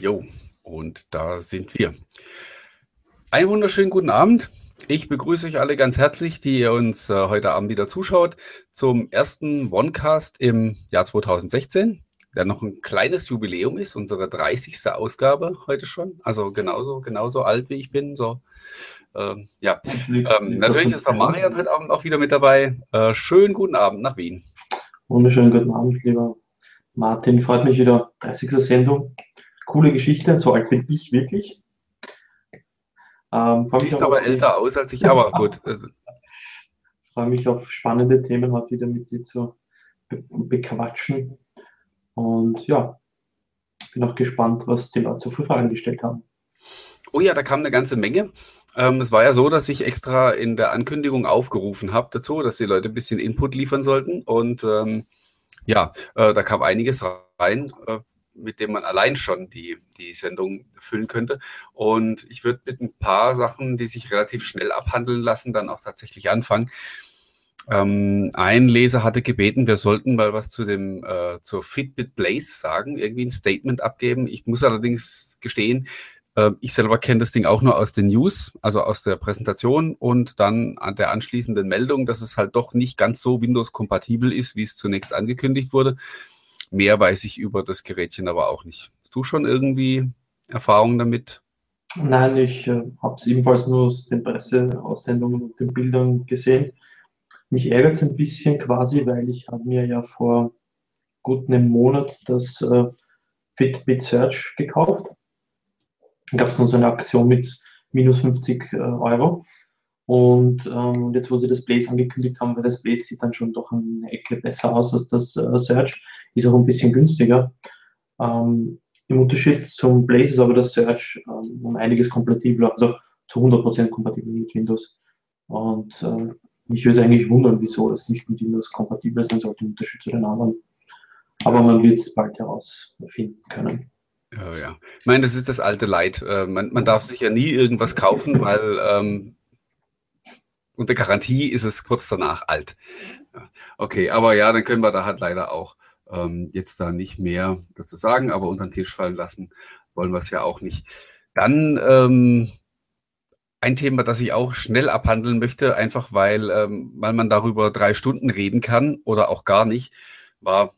Jo, und da sind wir. Einen wunderschönen guten Abend. Ich begrüße euch alle ganz herzlich, die ihr uns äh, heute Abend wieder zuschaut, zum ersten OneCast im Jahr 2016, der noch ein kleines Jubiläum ist, unsere 30. Ausgabe heute schon. Also genauso, genauso alt wie ich bin. So. Ähm, ja, ähm, natürlich ist der Marian heute Abend auch wieder mit dabei. Äh, schönen guten Abend nach Wien. Wunderschönen guten Abend, lieber Martin. Freut mich wieder. 30. Sendung. Coole Geschichte. So alt bin ich wirklich. Ähm, Siehst aber älter aus als ich, aber gut. Also freue mich auf spannende Themen heute wieder mit dir zu be bequatschen. Und ja, bin auch gespannt, was die Leute für Fragen gestellt haben. Oh ja, da kam eine ganze Menge. Ähm, es war ja so, dass ich extra in der Ankündigung aufgerufen habe dazu, dass die Leute ein bisschen Input liefern sollten. Und ähm, ja, äh, da kam einiges rein. Äh, mit dem man allein schon die, die Sendung füllen könnte. Und ich würde mit ein paar Sachen, die sich relativ schnell abhandeln lassen, dann auch tatsächlich anfangen. Ähm, ein Leser hatte gebeten, wir sollten mal was zu dem äh, zur Fitbit Blaze sagen, irgendwie ein Statement abgeben. Ich muss allerdings gestehen, äh, ich selber kenne das Ding auch nur aus den News, also aus der Präsentation und dann an der anschließenden Meldung, dass es halt doch nicht ganz so Windows-kompatibel ist, wie es zunächst angekündigt wurde. Mehr weiß ich über das Gerätchen aber auch nicht. Hast du schon irgendwie Erfahrungen damit? Nein, ich äh, habe es ebenfalls nur aus den Presseaussendungen und den Bildern gesehen. Mich ärgert es ein bisschen quasi, weil ich habe mir ja vor gut einem Monat das äh, Fitbit Search gekauft. Dann gab es noch so eine Aktion mit minus 50 äh, Euro. Und ähm, jetzt, wo sie das Blaze angekündigt haben, weil das Blaze sieht dann schon doch eine Ecke besser aus als das äh, Search, ist auch ein bisschen günstiger. Ähm, Im Unterschied zum Blaze ist aber das Search ähm, um einiges kompatibler, also zu 100% kompatibel mit Windows. Und äh, mich würde es eigentlich wundern, wieso es nicht mit Windows kompatibel sein sollte, im Unterschied zu den anderen. Aber man wird es bald herausfinden können. Ja, ja. Ich meine, das ist das alte Leid. Äh, man, man darf sich ja nie irgendwas kaufen, weil ähm, unter Garantie ist es kurz danach alt. Okay, aber ja, dann können wir da halt leider auch ähm, jetzt da nicht mehr dazu sagen, aber unter den Tisch fallen lassen wollen wir es ja auch nicht. Dann ähm, ein Thema, das ich auch schnell abhandeln möchte, einfach weil, ähm, weil man darüber drei Stunden reden kann oder auch gar nicht, war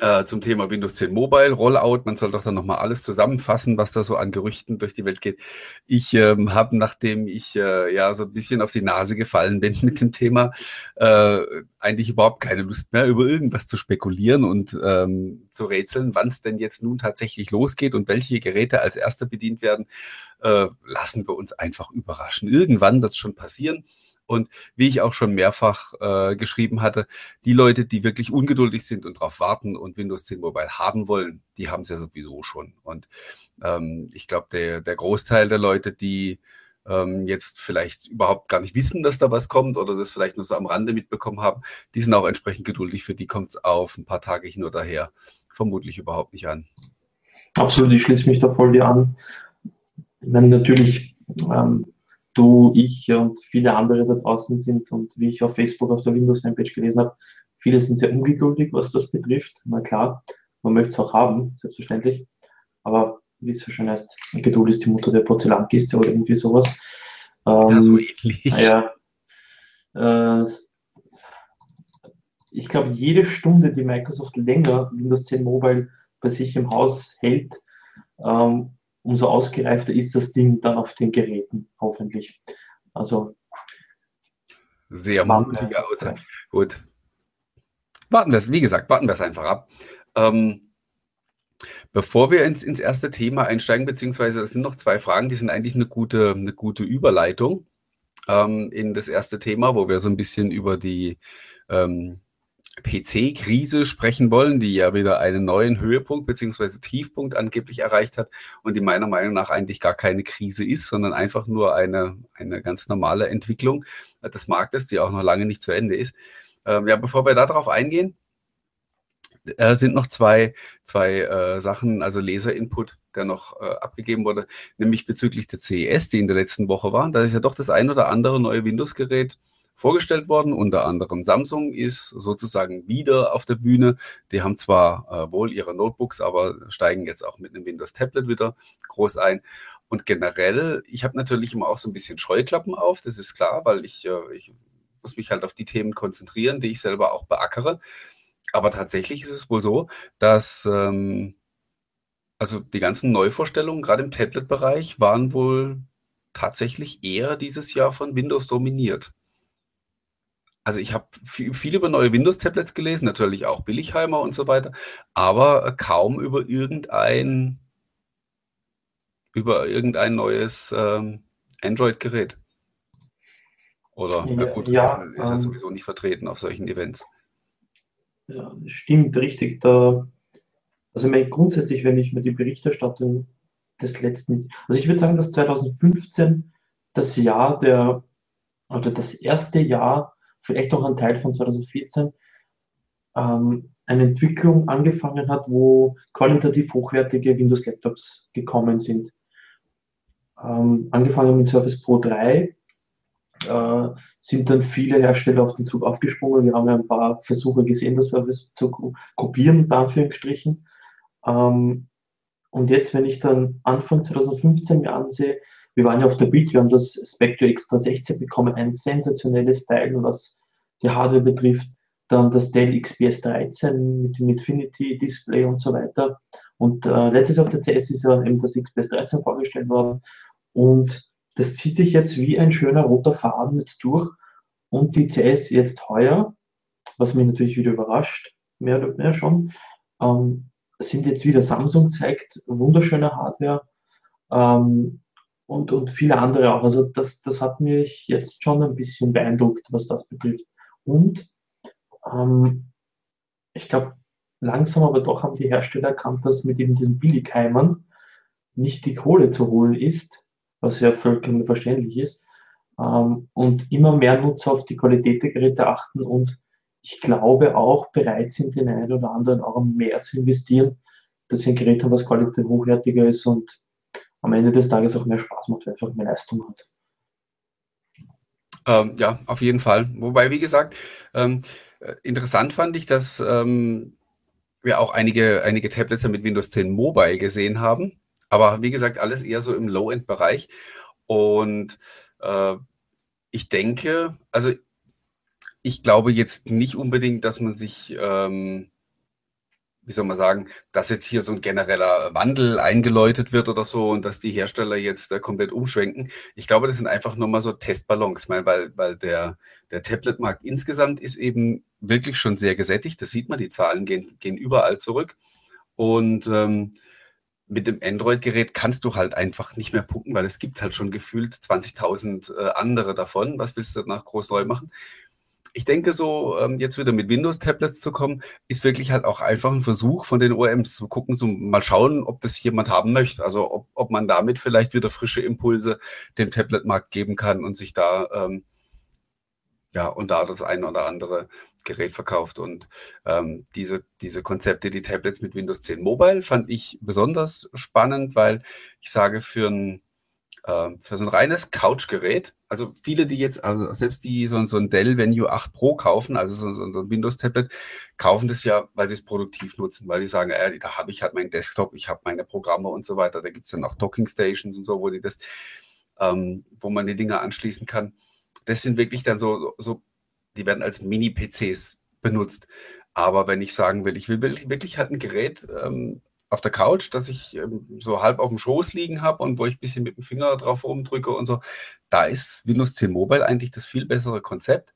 äh, zum Thema Windows 10 Mobile Rollout. Man soll doch dann nochmal alles zusammenfassen, was da so an Gerüchten durch die Welt geht. Ich ähm, habe, nachdem ich äh, ja so ein bisschen auf die Nase gefallen bin mit dem Thema, äh, eigentlich überhaupt keine Lust mehr, über irgendwas zu spekulieren und ähm, zu rätseln, wann es denn jetzt nun tatsächlich losgeht und welche Geräte als erster bedient werden. Äh, lassen wir uns einfach überraschen. Irgendwann wird es schon passieren. Und wie ich auch schon mehrfach äh, geschrieben hatte, die Leute, die wirklich ungeduldig sind und darauf warten und Windows 10 Mobile haben wollen, die haben es ja sowieso schon. Und ähm, ich glaube, der, der Großteil der Leute, die ähm, jetzt vielleicht überhaupt gar nicht wissen, dass da was kommt oder das vielleicht nur so am Rande mitbekommen haben, die sind auch entsprechend geduldig. Für die kommt es auf ein paar Tage hin oder her vermutlich überhaupt nicht an. Absolut, ich schließe mich da voll dir an. Meine, natürlich ähm, du, ich und viele andere da draußen sind und wie ich auf Facebook auf der Windows-Fanpage gelesen habe, viele sind sehr ungeduldig, was das betrifft. Na klar, man möchte es auch haben, selbstverständlich. Aber wie es so schön heißt, Geduld ist die Mutter der Porzellankiste oder irgendwie sowas. Ähm, ja, so ähnlich. Ja, äh, ich glaube, jede Stunde, die Microsoft länger Windows 10 Mobile bei sich im Haus hält, ähm, umso ausgereifter ist das Ding dann auf den Geräten, hoffentlich. Also. Sehr mutige Aussage. Gut. Warten wir es, wie gesagt, warten wir es einfach ab. Ähm, bevor wir ins, ins erste Thema einsteigen, beziehungsweise es sind noch zwei Fragen, die sind eigentlich eine gute, eine gute Überleitung ähm, in das erste Thema, wo wir so ein bisschen über die ähm, PC-Krise sprechen wollen, die ja wieder einen neuen Höhepunkt bzw. Tiefpunkt angeblich erreicht hat und die meiner Meinung nach eigentlich gar keine Krise ist, sondern einfach nur eine, eine ganz normale Entwicklung des Marktes, die auch noch lange nicht zu Ende ist. Ähm, ja, bevor wir darauf eingehen, äh, sind noch zwei, zwei äh, Sachen, also Leserinput, der noch äh, abgegeben wurde, nämlich bezüglich der CES, die in der letzten Woche war. Da ist ja doch das ein oder andere neue Windows-Gerät vorgestellt worden. Unter anderem Samsung ist sozusagen wieder auf der Bühne. Die haben zwar äh, wohl ihre Notebooks, aber steigen jetzt auch mit einem Windows Tablet wieder groß ein. Und generell, ich habe natürlich immer auch so ein bisschen Scheuklappen auf, das ist klar, weil ich, äh, ich muss mich halt auf die Themen konzentrieren, die ich selber auch beackere. Aber tatsächlich ist es wohl so, dass ähm, also die ganzen Neuvorstellungen, gerade im Tablet-Bereich, waren wohl tatsächlich eher dieses Jahr von Windows dominiert. Also ich habe viel, viel, über neue Windows-Tablets gelesen, natürlich auch Billigheimer und so weiter, aber kaum über irgendein, über irgendein neues ähm, Android-Gerät. Oder ja, gut, ja, ist ja ähm, sowieso nicht vertreten auf solchen Events. Ja, stimmt, richtig. Da, also ich grundsätzlich, wenn ich mir die Berichterstattung des letzten, also ich würde sagen, dass 2015 das Jahr der, oder das erste Jahr, vielleicht auch ein Teil von 2014, ähm, eine Entwicklung angefangen hat, wo qualitativ hochwertige Windows-Laptops gekommen sind. Ähm, angefangen mit Surface Pro 3, äh, sind dann viele Hersteller auf den Zug aufgesprungen. Wir haben ja ein paar Versuche gesehen, das Service zu kopieren, in Anführungsstrichen. Ähm, und jetzt, wenn ich dann Anfang 2015 mir ansehe, wir waren ja auf der Bild, wir haben das Spectre Extra 16 bekommen, ein sensationelles Teil, was die Hardware betrifft. Dann das Dell XPS 13 mit dem Infinity Display und so weiter. Und äh, letztes Jahr auf der CS ist ja eben das XPS 13 vorgestellt worden. Und das zieht sich jetzt wie ein schöner roter Faden jetzt durch. Und die CS jetzt heuer, was mich natürlich wieder überrascht, mehr oder mehr schon, ähm, sind jetzt wieder Samsung zeigt, wunderschöne Hardware ähm, und, und viele andere auch. Also das, das hat mich jetzt schon ein bisschen beeindruckt, was das betrifft. Und ähm, ich glaube, langsam aber doch haben die Hersteller erkannt, dass mit eben diesen Billigheimern nicht die Kohle zu holen ist, was ja vollkommen verständlich ist. Ähm, und immer mehr Nutzer auf die Qualität der Geräte achten und ich glaube auch bereit sind, den einen oder anderen Euro mehr zu investieren, dass sie ein Gerät haben, was qualitativ hochwertiger ist und am Ende des Tages auch mehr Spaß macht, einfach mehr Leistung hat. Ähm, ja, auf jeden Fall. Wobei, wie gesagt, ähm, äh, interessant fand ich, dass ähm, wir auch einige, einige Tablets mit Windows 10 Mobile gesehen haben. Aber wie gesagt, alles eher so im Low-End-Bereich. Und äh, ich denke, also ich glaube jetzt nicht unbedingt, dass man sich, ähm, wie soll man sagen, dass jetzt hier so ein genereller Wandel eingeläutet wird oder so und dass die Hersteller jetzt äh, komplett umschwenken. Ich glaube, das sind einfach nur mal so Testballons, weil, weil der, der Tablet-Markt insgesamt ist eben wirklich schon sehr gesättigt. Das sieht man, die Zahlen gehen, gehen überall zurück. Und ähm, mit dem Android-Gerät kannst du halt einfach nicht mehr pucken, weil es gibt halt schon gefühlt 20.000 äh, andere davon. Was willst du danach groß neu machen? Ich denke so, ähm, jetzt wieder mit Windows-Tablets zu kommen, ist wirklich halt auch einfach ein Versuch von den OEMs zu gucken, so mal schauen, ob das jemand haben möchte. Also ob, ob man damit vielleicht wieder frische Impulse dem Tablet-Markt geben kann und sich da ähm, ja, und da das ein oder andere Gerät verkauft. Und ähm, diese, diese Konzepte, die Tablets mit Windows 10 Mobile, fand ich besonders spannend, weil ich sage, für ein, für so ein reines Couch-Gerät, also viele, die jetzt, also selbst die so, so ein Dell Venue 8 Pro kaufen, also so, so ein Windows-Tablet, kaufen das ja, weil sie es produktiv nutzen, weil die sagen, äh, da habe ich halt meinen Desktop, ich habe meine Programme und so weiter. Da gibt es dann auch Docking-Stations und so, wo die das, ähm, wo man die Dinge anschließen kann das sind wirklich dann so, so die werden als Mini-PCs benutzt. Aber wenn ich sagen will, ich will wirklich halt ein Gerät ähm, auf der Couch, das ich ähm, so halb auf dem Schoß liegen habe und wo ich ein bisschen mit dem Finger drauf rumdrücke und so, da ist Windows 10 Mobile eigentlich das viel bessere Konzept.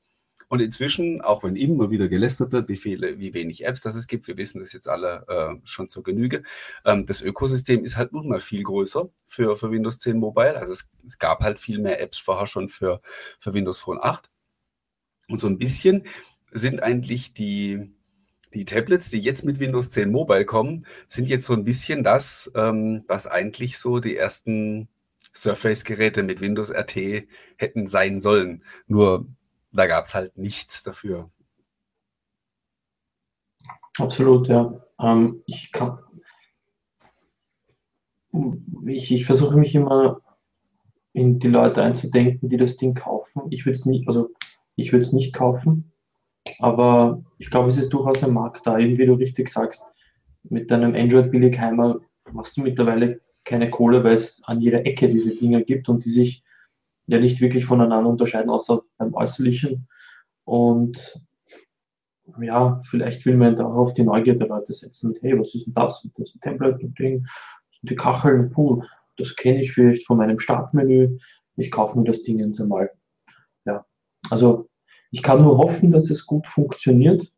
Und inzwischen, auch wenn immer wieder gelästert wird, wie viele, wie wenig Apps das es gibt, wir wissen das jetzt alle äh, schon zur Genüge. Ähm, das Ökosystem ist halt nun mal viel größer für, für Windows 10 Mobile. Also es, es gab halt viel mehr Apps vorher schon für, für Windows Phone 8. Und so ein bisschen sind eigentlich die, die Tablets, die jetzt mit Windows 10 Mobile kommen, sind jetzt so ein bisschen das, ähm, was eigentlich so die ersten Surface-Geräte mit Windows RT hätten sein sollen. Nur da gab es halt nichts dafür. Absolut, ja. Ähm, ich kann. Ich, ich versuche mich immer in die Leute einzudenken, die das Ding kaufen. Ich würde es nie, also Ich würde es nicht kaufen, aber ich glaube, es ist durchaus ein Markt da, eben wie du richtig sagst. Mit deinem Android-Billigheimer machst du mittlerweile keine Kohle, weil es an jeder Ecke diese Dinger gibt und die sich ja nicht wirklich voneinander unterscheiden, außer beim Äußerlichen. Und ja, vielleicht will man darauf die Neugier der Leute setzen mit, hey, was ist denn das? Und das ist ein Template und Ding, das sind die Kacheln, puh, das kenne ich vielleicht von meinem Startmenü, ich kaufe mir das Ding jetzt einmal. Ja, also ich kann nur hoffen, dass es gut funktioniert,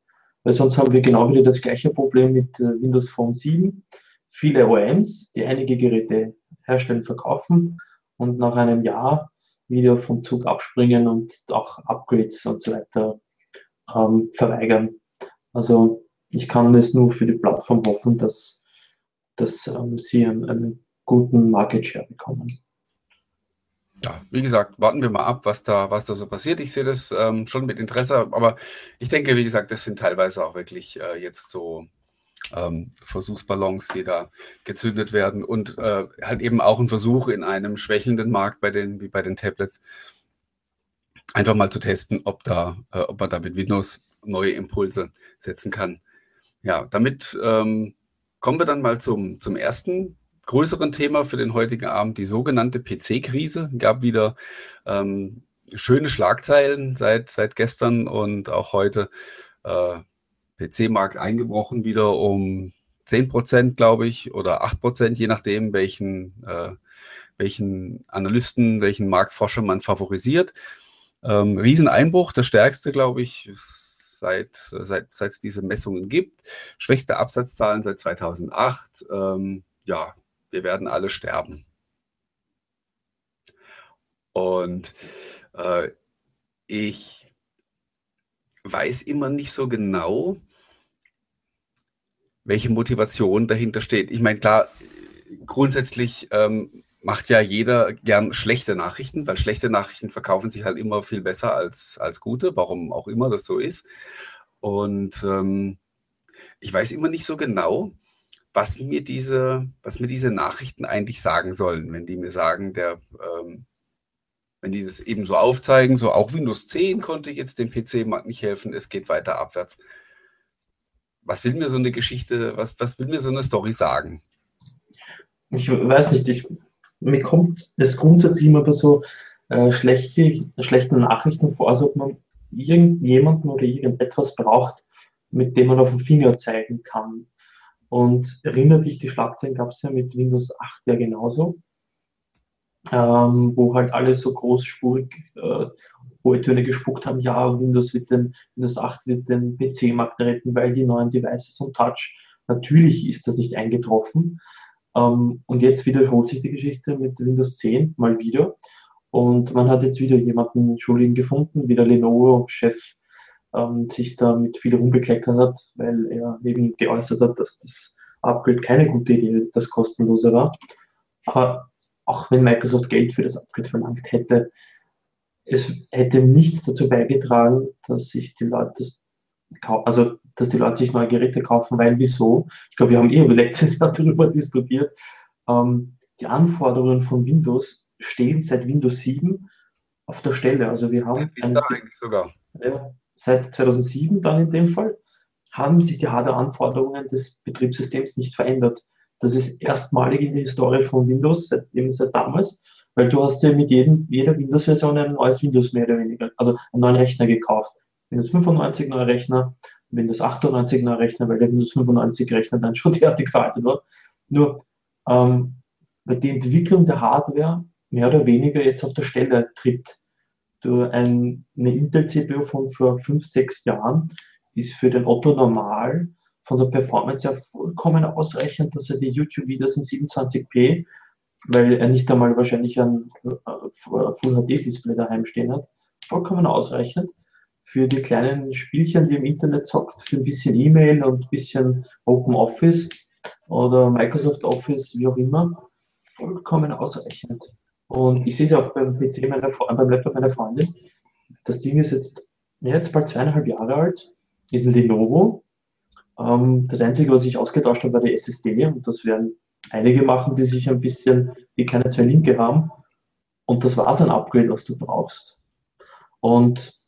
weil sonst haben wir genau wieder das gleiche Problem mit äh, Windows Phone 7. Viele OEMs, die einige Geräte herstellen, verkaufen und nach einem Jahr wieder vom Zug abspringen und auch Upgrades und so weiter ähm, verweigern. Also ich kann es nur für die Plattform hoffen, dass, dass ähm, sie einen, einen guten Market Share bekommen. Ja, wie gesagt, warten wir mal ab, was da, was da so passiert. Ich sehe das ähm, schon mit Interesse, aber ich denke, wie gesagt, das sind teilweise auch wirklich äh, jetzt so ähm, Versuchsballons, die da gezündet werden und äh, halt eben auch ein Versuch in einem schwächelnden Markt bei den, wie bei den Tablets, einfach mal zu testen, ob da, äh, ob man da mit Windows neue Impulse setzen kann. Ja, damit ähm, kommen wir dann mal zum, zum ersten größeren Thema für den heutigen Abend, die sogenannte PC-Krise. Gab wieder ähm, schöne Schlagzeilen seit, seit gestern und auch heute. Äh, PC-Markt eingebrochen wieder um 10 Prozent, glaube ich, oder 8 Prozent, je nachdem, welchen, äh, welchen Analysten, welchen Marktforscher man favorisiert. Ähm, Rieseneinbruch, der stärkste, glaube ich, seit, seit, seit es diese Messungen gibt. Schwächste Absatzzahlen seit 2008. Ähm, ja, wir werden alle sterben. Und äh, ich weiß immer nicht so genau, welche Motivation dahinter steht. Ich meine, klar, grundsätzlich ähm, macht ja jeder gern schlechte Nachrichten, weil schlechte Nachrichten verkaufen sich halt immer viel besser als, als gute, warum auch immer das so ist. Und ähm, ich weiß immer nicht so genau, was mir diese, was mir diese Nachrichten eigentlich sagen sollen, wenn die mir sagen, der, ähm, wenn die das eben so aufzeigen, so auch Windows 10 konnte jetzt dem PC-Markt nicht helfen, es geht weiter abwärts. Was will mir so eine Geschichte, was, was will mir so eine Story sagen? Ich weiß nicht, ich, mir kommt das grundsätzlich immer bei so äh, schlechte, schlechten Nachrichten vor, als ob man irgendjemanden oder irgendetwas braucht, mit dem man auf den Finger zeigen kann. Und erinnert dich, die Schlagzeilen gab es ja mit Windows 8 ja genauso, ähm, wo halt alle so großspurig äh, hohe Töne gespuckt haben, ja, Windows, wird den, Windows 8 wird den PC-Markt retten, weil die neuen Devices und Touch. Natürlich ist das nicht eingetroffen. Ähm, und jetzt wiederholt sich die Geschichte mit Windows 10 mal wieder. Und man hat jetzt wieder jemanden Schuldigen gefunden, wie der Lenovo-Chef ähm, sich da mit viel rumbekleckert hat, weil er eben geäußert hat, dass das Upgrade keine gute Idee, das kostenlose war. Aber auch wenn Microsoft Geld für das Upgrade verlangt hätte, es hätte nichts dazu beigetragen, dass sich die Leute das also dass die Leute sich neue Geräte kaufen, weil wieso? Ich glaube, wir haben eh letztes Jahr darüber diskutiert. Ähm, die Anforderungen von Windows stehen seit Windows 7 auf der Stelle. Also wir haben eine, eigentlich sogar. Ja, seit 2007 dann in dem Fall haben sich die Hardware-Anforderungen des Betriebssystems nicht verändert. Das ist erstmalig in der Historie von Windows, seit, eben seit damals, weil du hast ja mit jedem, jeder Windows-Version ein neues Windows mehr oder weniger, also einen neuen Rechner gekauft. Windows 95 neuer Rechner, Windows 98 neuer Rechner, weil der Windows 95 Rechner dann schon fertig veraltet war. Nur ähm, weil die Entwicklung der Hardware mehr oder weniger jetzt auf der Stelle tritt. Eine Intel-CPU von vor 5, 6 Jahren ist für den Otto normal von der Performance ja vollkommen ausreichend, dass er die YouTube-Videos in 27p, weil er nicht einmal wahrscheinlich ein äh, Full-HD-Display daheim stehen hat, vollkommen ausreichend für die kleinen Spielchen, die im Internet zockt, für ein bisschen E-Mail und ein bisschen Open Office oder Microsoft Office, wie auch immer, vollkommen ausreichend. Und ich sehe es auch beim PC meiner, beim Laptop meiner Freundin. Das Ding ist jetzt, jetzt bald zweieinhalb Jahre alt, ist ein Lenovo. Ähm, das Einzige, was ich ausgetauscht habe, war die SSD und das werden einige machen, die sich ein bisschen, die keine zwei Linke haben. Und das war es ein Upgrade, was du brauchst. Und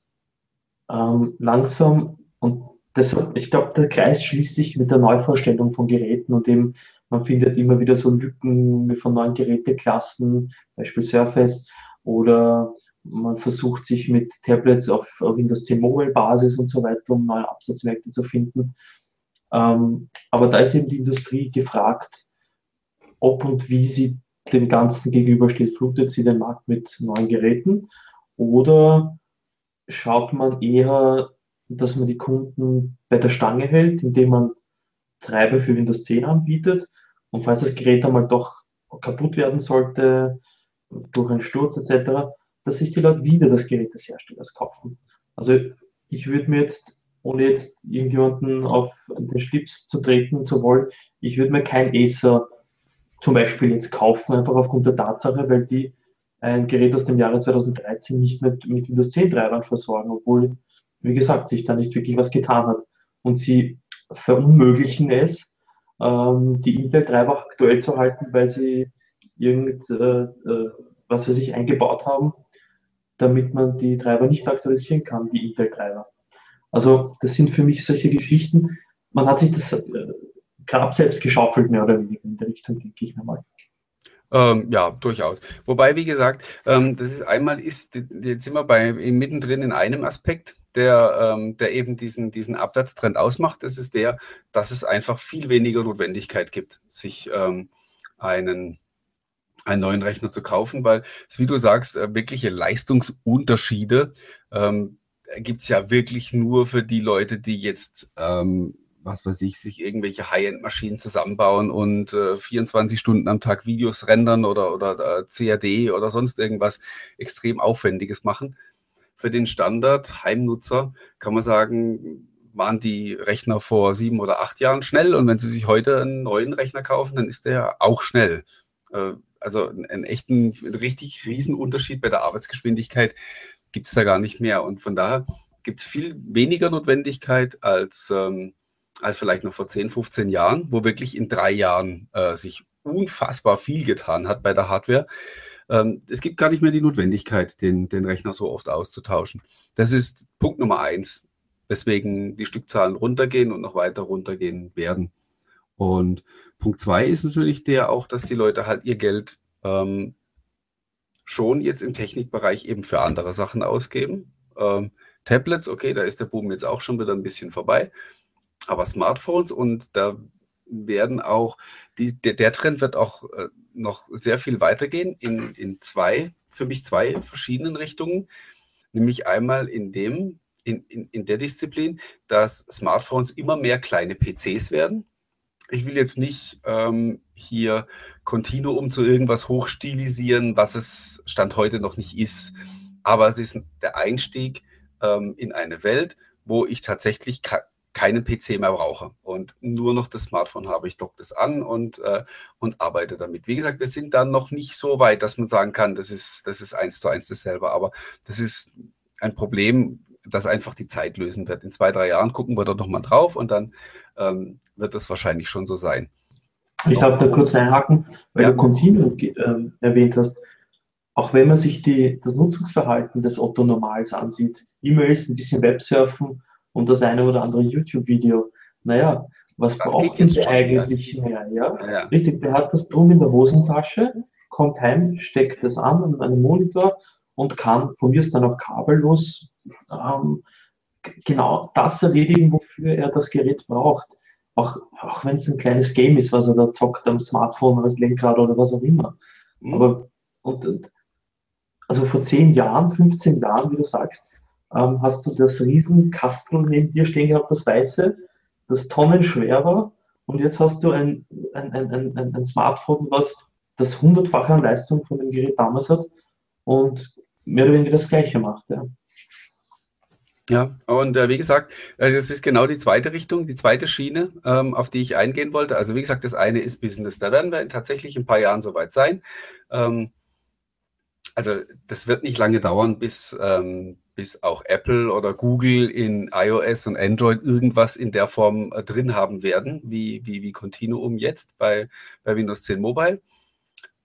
ähm, langsam und deshalb, ich glaube, der Kreis schließt sich mit der Neuvorstellung von Geräten und eben, man findet immer wieder so Lücken von neuen Geräteklassen, Beispiel Surface, oder man versucht sich mit Tablets auf, Windows 10 Mobile Basis und so weiter, um neue Absatzmärkte zu finden. Ähm, aber da ist eben die Industrie gefragt, ob und wie sie dem Ganzen gegenübersteht. Flutet sie den Markt mit neuen Geräten oder schaut man eher, dass man die Kunden bei der Stange hält, indem man Treiber für Windows 10 anbietet und falls das Gerät einmal doch kaputt werden sollte, durch einen Sturz etc., dass sich die Leute wieder das Gerät des Herstellers kaufen. Also ich würde mir jetzt, ohne jetzt irgendjemanden auf den Schlips zu treten zu wollen, ich würde mir kein Acer zum Beispiel jetzt kaufen, einfach aufgrund der Tatsache, weil die ein Gerät aus dem Jahre 2013 nicht mit, mit Windows 10 Treibern versorgen, obwohl, wie gesagt, sich da nicht wirklich was getan hat. Und sie verunmöglichen es, ähm, die Intel-Treiber aktuell zu halten, weil sie irgend, äh, äh, was für sich eingebaut haben, damit man die Treiber nicht aktualisieren kann, die Intel-Treiber. Also das sind für mich solche Geschichten. Man hat sich das äh, Grab selbst geschaufelt, mehr oder weniger in der Richtung, denke ich mir mal. Ähm, ja, durchaus. Wobei, wie gesagt, ähm, das ist einmal ist, jetzt sind wir bei mittendrin in einem Aspekt, der, ähm, der eben diesen, diesen Abwärtstrend ausmacht. Das ist der, dass es einfach viel weniger Notwendigkeit gibt, sich ähm, einen einen neuen Rechner zu kaufen, weil, wie du sagst, äh, wirkliche Leistungsunterschiede ähm, gibt es ja wirklich nur für die Leute, die jetzt, ähm, was weiß ich, sich irgendwelche High-End-Maschinen zusammenbauen und äh, 24 Stunden am Tag Videos rendern oder, oder äh, CAD oder sonst irgendwas extrem Aufwendiges machen. Für den Standard-Heimnutzer kann man sagen, waren die Rechner vor sieben oder acht Jahren schnell und wenn Sie sich heute einen neuen Rechner kaufen, dann ist der auch schnell. Äh, also einen echten, richtig riesen Unterschied bei der Arbeitsgeschwindigkeit gibt es da gar nicht mehr. Und von daher gibt es viel weniger Notwendigkeit als, ähm, als vielleicht noch vor 10, 15 Jahren, wo wirklich in drei Jahren äh, sich unfassbar viel getan hat bei der Hardware. Ähm, es gibt gar nicht mehr die Notwendigkeit, den, den Rechner so oft auszutauschen. Das ist Punkt Nummer eins, weswegen die Stückzahlen runtergehen und noch weiter runtergehen werden. Und Punkt zwei ist natürlich der auch, dass die Leute halt ihr Geld ähm, schon jetzt im Technikbereich eben für andere Sachen ausgeben. Ähm, Tablets, okay, da ist der Boom jetzt auch schon wieder ein bisschen vorbei. Aber Smartphones und da werden auch, die, der, der Trend wird auch äh, noch sehr viel weitergehen in, in zwei, für mich zwei verschiedenen Richtungen. Nämlich einmal in dem, in, in, in der Disziplin, dass Smartphones immer mehr kleine PCs werden ich will jetzt nicht ähm, hier Continuum zu irgendwas hochstilisieren, was es Stand heute noch nicht ist. Aber es ist der Einstieg ähm, in eine Welt, wo ich tatsächlich keinen PC mehr brauche und nur noch das Smartphone habe. Ich docke das an und, äh, und arbeite damit. Wie gesagt, wir sind dann noch nicht so weit, dass man sagen kann, das ist, das ist eins zu eins dasselbe. Aber das ist ein Problem, das einfach die Zeit lösen wird. In zwei, drei Jahren gucken wir da nochmal drauf und dann ähm, wird das wahrscheinlich schon so sein. Ich darf da kurz einhaken, weil ja. du Continuum äh, erwähnt hast. Auch wenn man sich die, das Nutzungsverhalten des Otto-Normals ansieht, E-Mails, ein bisschen Websurfen und das eine oder andere YouTube-Video, naja, was das braucht denn eigentlich mehr? Ja? ja? Richtig, der hat das drum in der Hosentasche, kommt heim, steckt das an an einem Monitor und kann von mir ist dann auch kabellos ähm, genau das erledigen, wofür er das Gerät braucht. Auch, auch wenn es ein kleines Game ist, was er da zockt am Smartphone oder das Lenkrad oder was auch immer. Mhm. Aber und, und, also vor 10 Jahren, 15 Jahren, wie du sagst, ähm, hast du das Riesenkastel neben dir stehen gehabt, das weiße, das tonnenschwer war. Und jetzt hast du ein, ein, ein, ein, ein Smartphone, was das hundertfache an Leistung von dem Gerät damals hat und mehr oder weniger das Gleiche macht. Ja. Ja, und äh, wie gesagt, äh, das ist genau die zweite Richtung, die zweite Schiene, ähm, auf die ich eingehen wollte. Also wie gesagt, das eine ist Business. Da werden wir tatsächlich in ein paar Jahren soweit sein. Ähm, also das wird nicht lange dauern, bis, ähm, bis auch Apple oder Google in iOS und Android irgendwas in der Form äh, drin haben werden, wie, wie, wie Continuum jetzt bei, bei Windows 10 Mobile.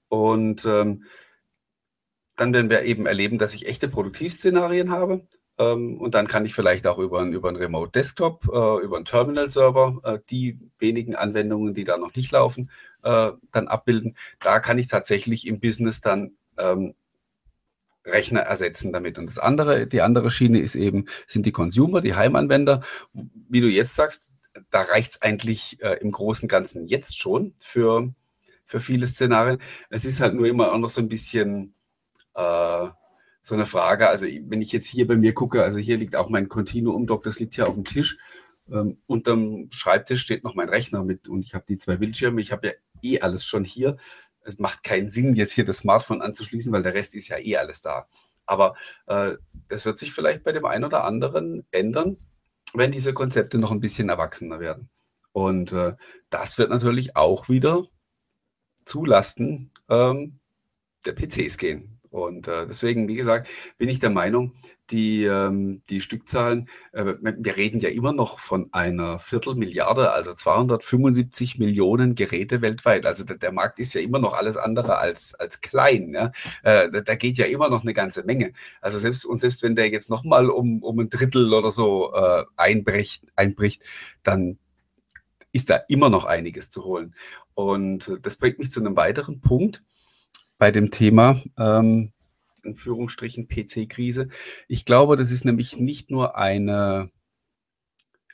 Und ähm, dann werden wir eben erleben, dass ich echte Produktivszenarien habe Ähm, und dann kann ich vielleicht auch über, über einen Remote Desktop, äh, über einen Terminal-Server äh, die wenigen Anwendungen, die da noch nicht laufen, äh, dann abbilden. Da kann ich tatsächlich im Business dann ähm, Rechner ersetzen damit. Und das andere, die andere Schiene ist eben, sind die Consumer, die Heimanwender. Wie du jetzt sagst, da reicht es eigentlich äh, im Großen und Ganzen jetzt schon für, für viele Szenarien. Es ist halt nur immer auch noch so ein bisschen äh, so eine Frage. Also wenn ich jetzt hier bei mir gucke, also hier liegt auch mein Continuum-Dock, das liegt hier auf dem Tisch. Ähm, unterm Schreibtisch steht noch mein Rechner mit und ich habe die zwei Bildschirme. Ich habe ja eh alles schon hier es macht keinen Sinn, jetzt hier das Smartphone anzuschließen, weil der Rest ist ja eh alles da. Aber äh, das wird sich vielleicht bei dem einen oder anderen ändern, wenn diese Konzepte noch ein bisschen erwachsener werden. Und äh, das wird natürlich auch wieder zulasten ähm, der PCs gehen. Und äh, deswegen, wie gesagt, bin ich der Meinung, die, ähm, die Stückzahlen, äh, wir reden ja immer noch von einer Viertelmilliarde, also 275 Millionen Geräte weltweit. Also der, der Markt ist ja immer noch alles andere als, als klein. Ja? Äh, da, da, geht ja immer noch eine ganze Menge. Also selbst, und selbst wenn der jetzt nochmal um, um ein Drittel oder so äh, einbricht, einbricht, dann ist da immer noch einiges zu holen. Und das bringt mich zu einem weiteren Punkt bei dem Thema, ähm, in Führungsstrichen PC-Krise. Ich glaube, das ist nämlich nicht nur eine,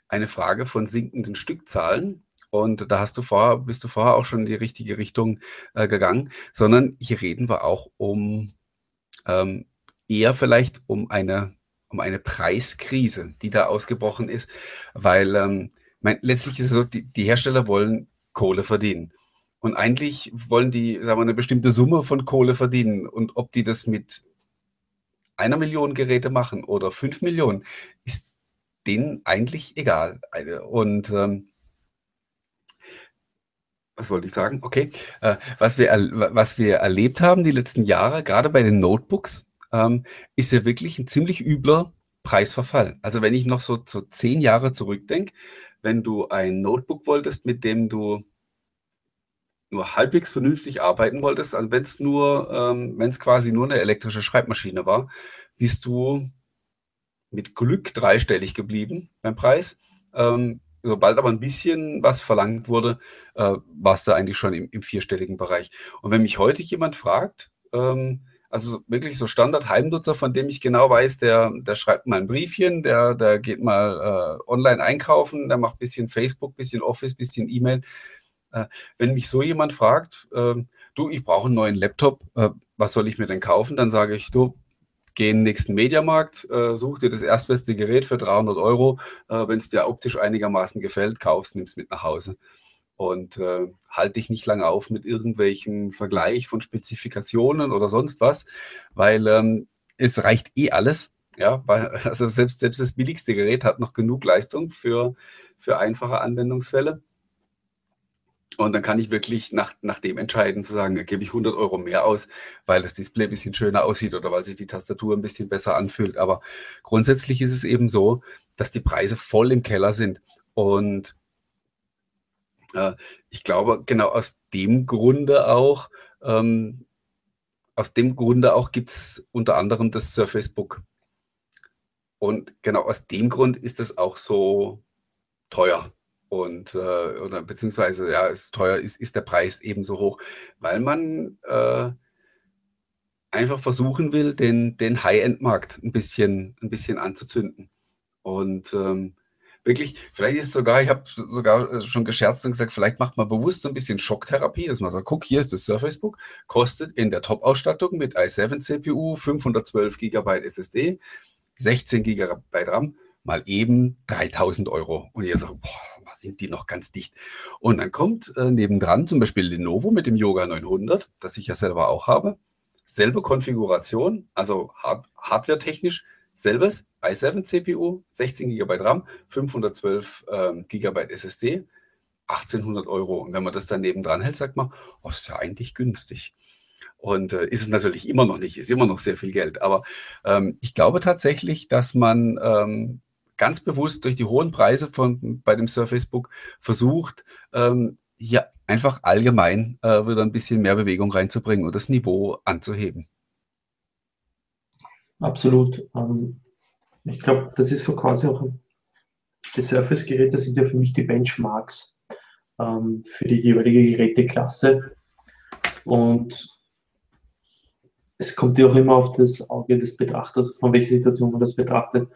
eine Frage von sinkenden Stückzahlen, und da hast du vorher, bist du vorher auch schon in die richtige Richtung äh, gegangen, sondern hier reden wir auch um ähm, eher vielleicht um eine, um eine Preiskrise, die da ausgebrochen ist, weil ähm, mein, letztlich ist es so, die, die Hersteller wollen Kohle verdienen. Und eigentlich wollen die, sagen wir, eine bestimmte Summe von Kohle verdienen. Und ob die das mit einer Million Geräte machen oder fünf Millionen, ist denen eigentlich egal. Und ähm, was wollte ich sagen? Okay, äh, was, wir, was wir erlebt haben die letzten Jahre, gerade bei den Notebooks, ähm, ist ja wirklich ein ziemlich übler Preisverfall. Also wenn ich noch so, so zehn Jahre zurückdenke, wenn du ein Notebook wolltest, mit dem du nur halbwegs vernünftig arbeiten wolltest, also wenn es nur, ähm, wenn es quasi nur eine elektrische Schreibmaschine war, bist du mit Glück dreistellig geblieben beim Preis. Ähm, sobald aber ein bisschen was verlangt wurde, äh, warst du eigentlich schon im, im, vierstelligen Bereich. Und wenn mich heute jemand fragt, ähm, also wirklich so Standard-Heimnutzer, von dem ich genau weiß, der, der schreibt mal ein Briefchen, der, der geht mal äh, online einkaufen, der macht bisschen Facebook, bisschen Office, bisschen E-Mail, wenn mich so jemand fragt, äh, du, ich brauche einen neuen Laptop, äh, was soll ich mir denn kaufen? Dann sage ich, du, geh in den nächsten Mediamarkt, äh, such dir das erstbeste Gerät für 300 Euro. Äh, wenn es dir optisch einigermaßen gefällt, kaufst, nimmst mit nach Hause. Und äh, halte dich nicht lange auf mit irgendwelchen Vergleich von Spezifikationen oder sonst was, weil ähm, es reicht eh alles. Ja, weil, also selbst, selbst das billigste Gerät hat noch genug Leistung für, für einfache Anwendungsfälle. Und dann kann ich wirklich nach, nach dem entscheiden, zu sagen, gebe ich 100 Euro mehr aus, weil das Display ein bisschen schöner aussieht oder weil sich die Tastatur ein bisschen besser anfühlt. Aber grundsätzlich ist es eben so, dass die Preise voll im Keller sind. Und äh, ich glaube, genau aus dem Grunde auch, ähm, aus dem Grunde auch gibt es unter anderem das Surface Book. Und genau aus dem Grund ist es auch so teuer. Und äh, oder beziehungsweise ja, ist teuer, ist, ist der Preis ebenso hoch, weil man äh, einfach versuchen will, den, den High-End-Markt ein bisschen, ein bisschen anzuzünden. Und ähm, wirklich, vielleicht ist sogar, ich habe sogar äh, schon gescherzt und gesagt, vielleicht macht man bewusst so ein bisschen Schocktherapie, dass man sagt, guck, hier ist das Surface Book, kostet in der Top-Ausstattung mit i7 CPU 512 GB SSD, 16 GB RAM mal eben 3000 Euro. Und ihr sagt, boah, sind die noch ganz dicht. Und dann kommt äh, nebendran zum Beispiel Lenovo mit dem Yoga 900, das ich ja selber auch habe. Selbe Konfiguration, also hard hardware-technisch, selbes i7 CPU, 16 GB RAM, 512 ähm, GB SSD, 1800 Euro. Und wenn man das dann nebendran hält, sagt man, oh, ist ja eigentlich günstig. Und äh, ist es natürlich immer noch nicht, ist immer noch sehr viel Geld. Aber ähm, ich glaube tatsächlich, dass man ähm, ganz bewusst durch die hohen Preise von, bei dem Surface Book versucht, ähm, hier einfach allgemein äh, wieder ein bisschen mehr Bewegung reinzubringen und das Niveau anzuheben. Absolut. Ähm, Ich glaube, das ist so quasi auch, die Surface-Geräte sind ja für mich die Benchmarks ähm, für die jeweilige Geräteklasse. Und es kommt ja auch immer auf das Auge des Betrachters, von welcher Situation man das betrachtet.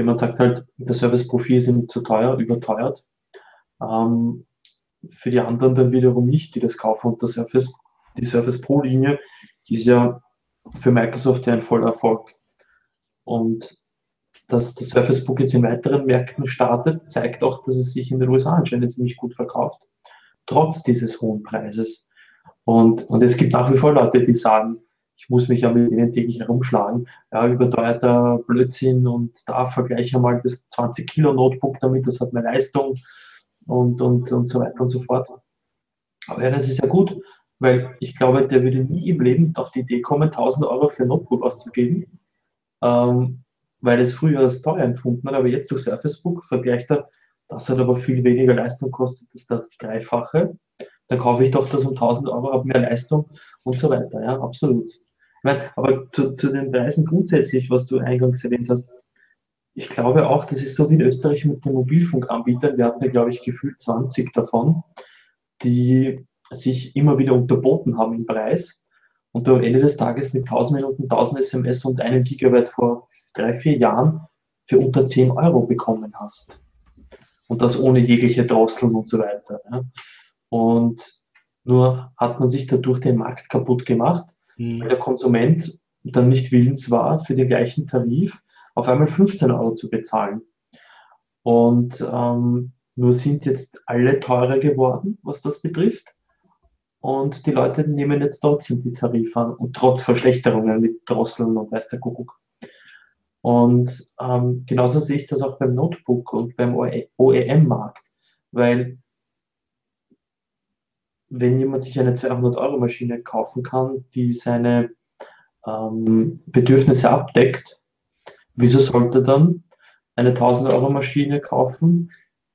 Jemand sagt halt, der Service-Profil ist ihm zu teuer, überteuert. Ähm, für die anderen dann wiederum nicht, die das kaufen. Und der Surface, die Surface Pro-Linie ist ja für Microsoft ja ein voller Erfolg. Und dass das Surface Book jetzt in weiteren Märkten startet, zeigt auch, dass es sich in den USA anscheinend ziemlich gut verkauft, trotz dieses hohen Preises. Und, und es gibt nach wie vor Leute, die sagen, ich muss mich ja mit denen täglich herumschlagen. Ja, überteuerter Blödsinn und da vergleiche ich mal das 20 Kilo Notebook damit, das hat mehr Leistung und, und, und so weiter und so fort. Aber ja, das ist ja gut, weil ich glaube, der würde nie im Leben auf die Idee kommen, 1000 Euro für ein Notebook auszugeben, ähm, weil es früher als teuer empfunden hat, aber jetzt durch Surface Book vergleicht er, das hat aber viel weniger Leistung kostet, das ist das Dreifache. Dann kaufe ich doch das um 1000 Euro, habe mehr Leistung und so weiter. Ja, absolut. Meine, aber zu, zu den Preisen grundsätzlich, was du eingangs erwähnt hast, ich glaube auch, das ist so wie in Österreich mit den Mobilfunkanbietern. Wir hatten ja, glaube ich, gefühlt 20 davon, die sich immer wieder unterboten haben im Preis und du am Ende des Tages mit 1000 Minuten, 1000 SMS und einem Gigabyte vor drei, vier Jahren für unter 10 Euro bekommen hast. Und das ohne jegliche Drosseln und so weiter. Und nur hat man sich dadurch den Markt kaputt gemacht mhm. weil der Konsument dann nicht willens war, für den gleichen Tarif auf einmal 15 Euro zu bezahlen. Und ähm, nur sind jetzt alle teurer geworden, was das betrifft. Und die Leute nehmen jetzt trotzdem die Tarife an und trotz Verschlechterungen mit Drosseln und weiß der Kuckuck. Und ähm, genauso sehe ich das auch beim Notebook und beim OEM-Markt, weil wenn jemand sich eine 200-Euro-Maschine kaufen kann, die seine ähm, Bedürfnisse abdeckt, wieso sollte dann eine 1000-Euro-Maschine kaufen,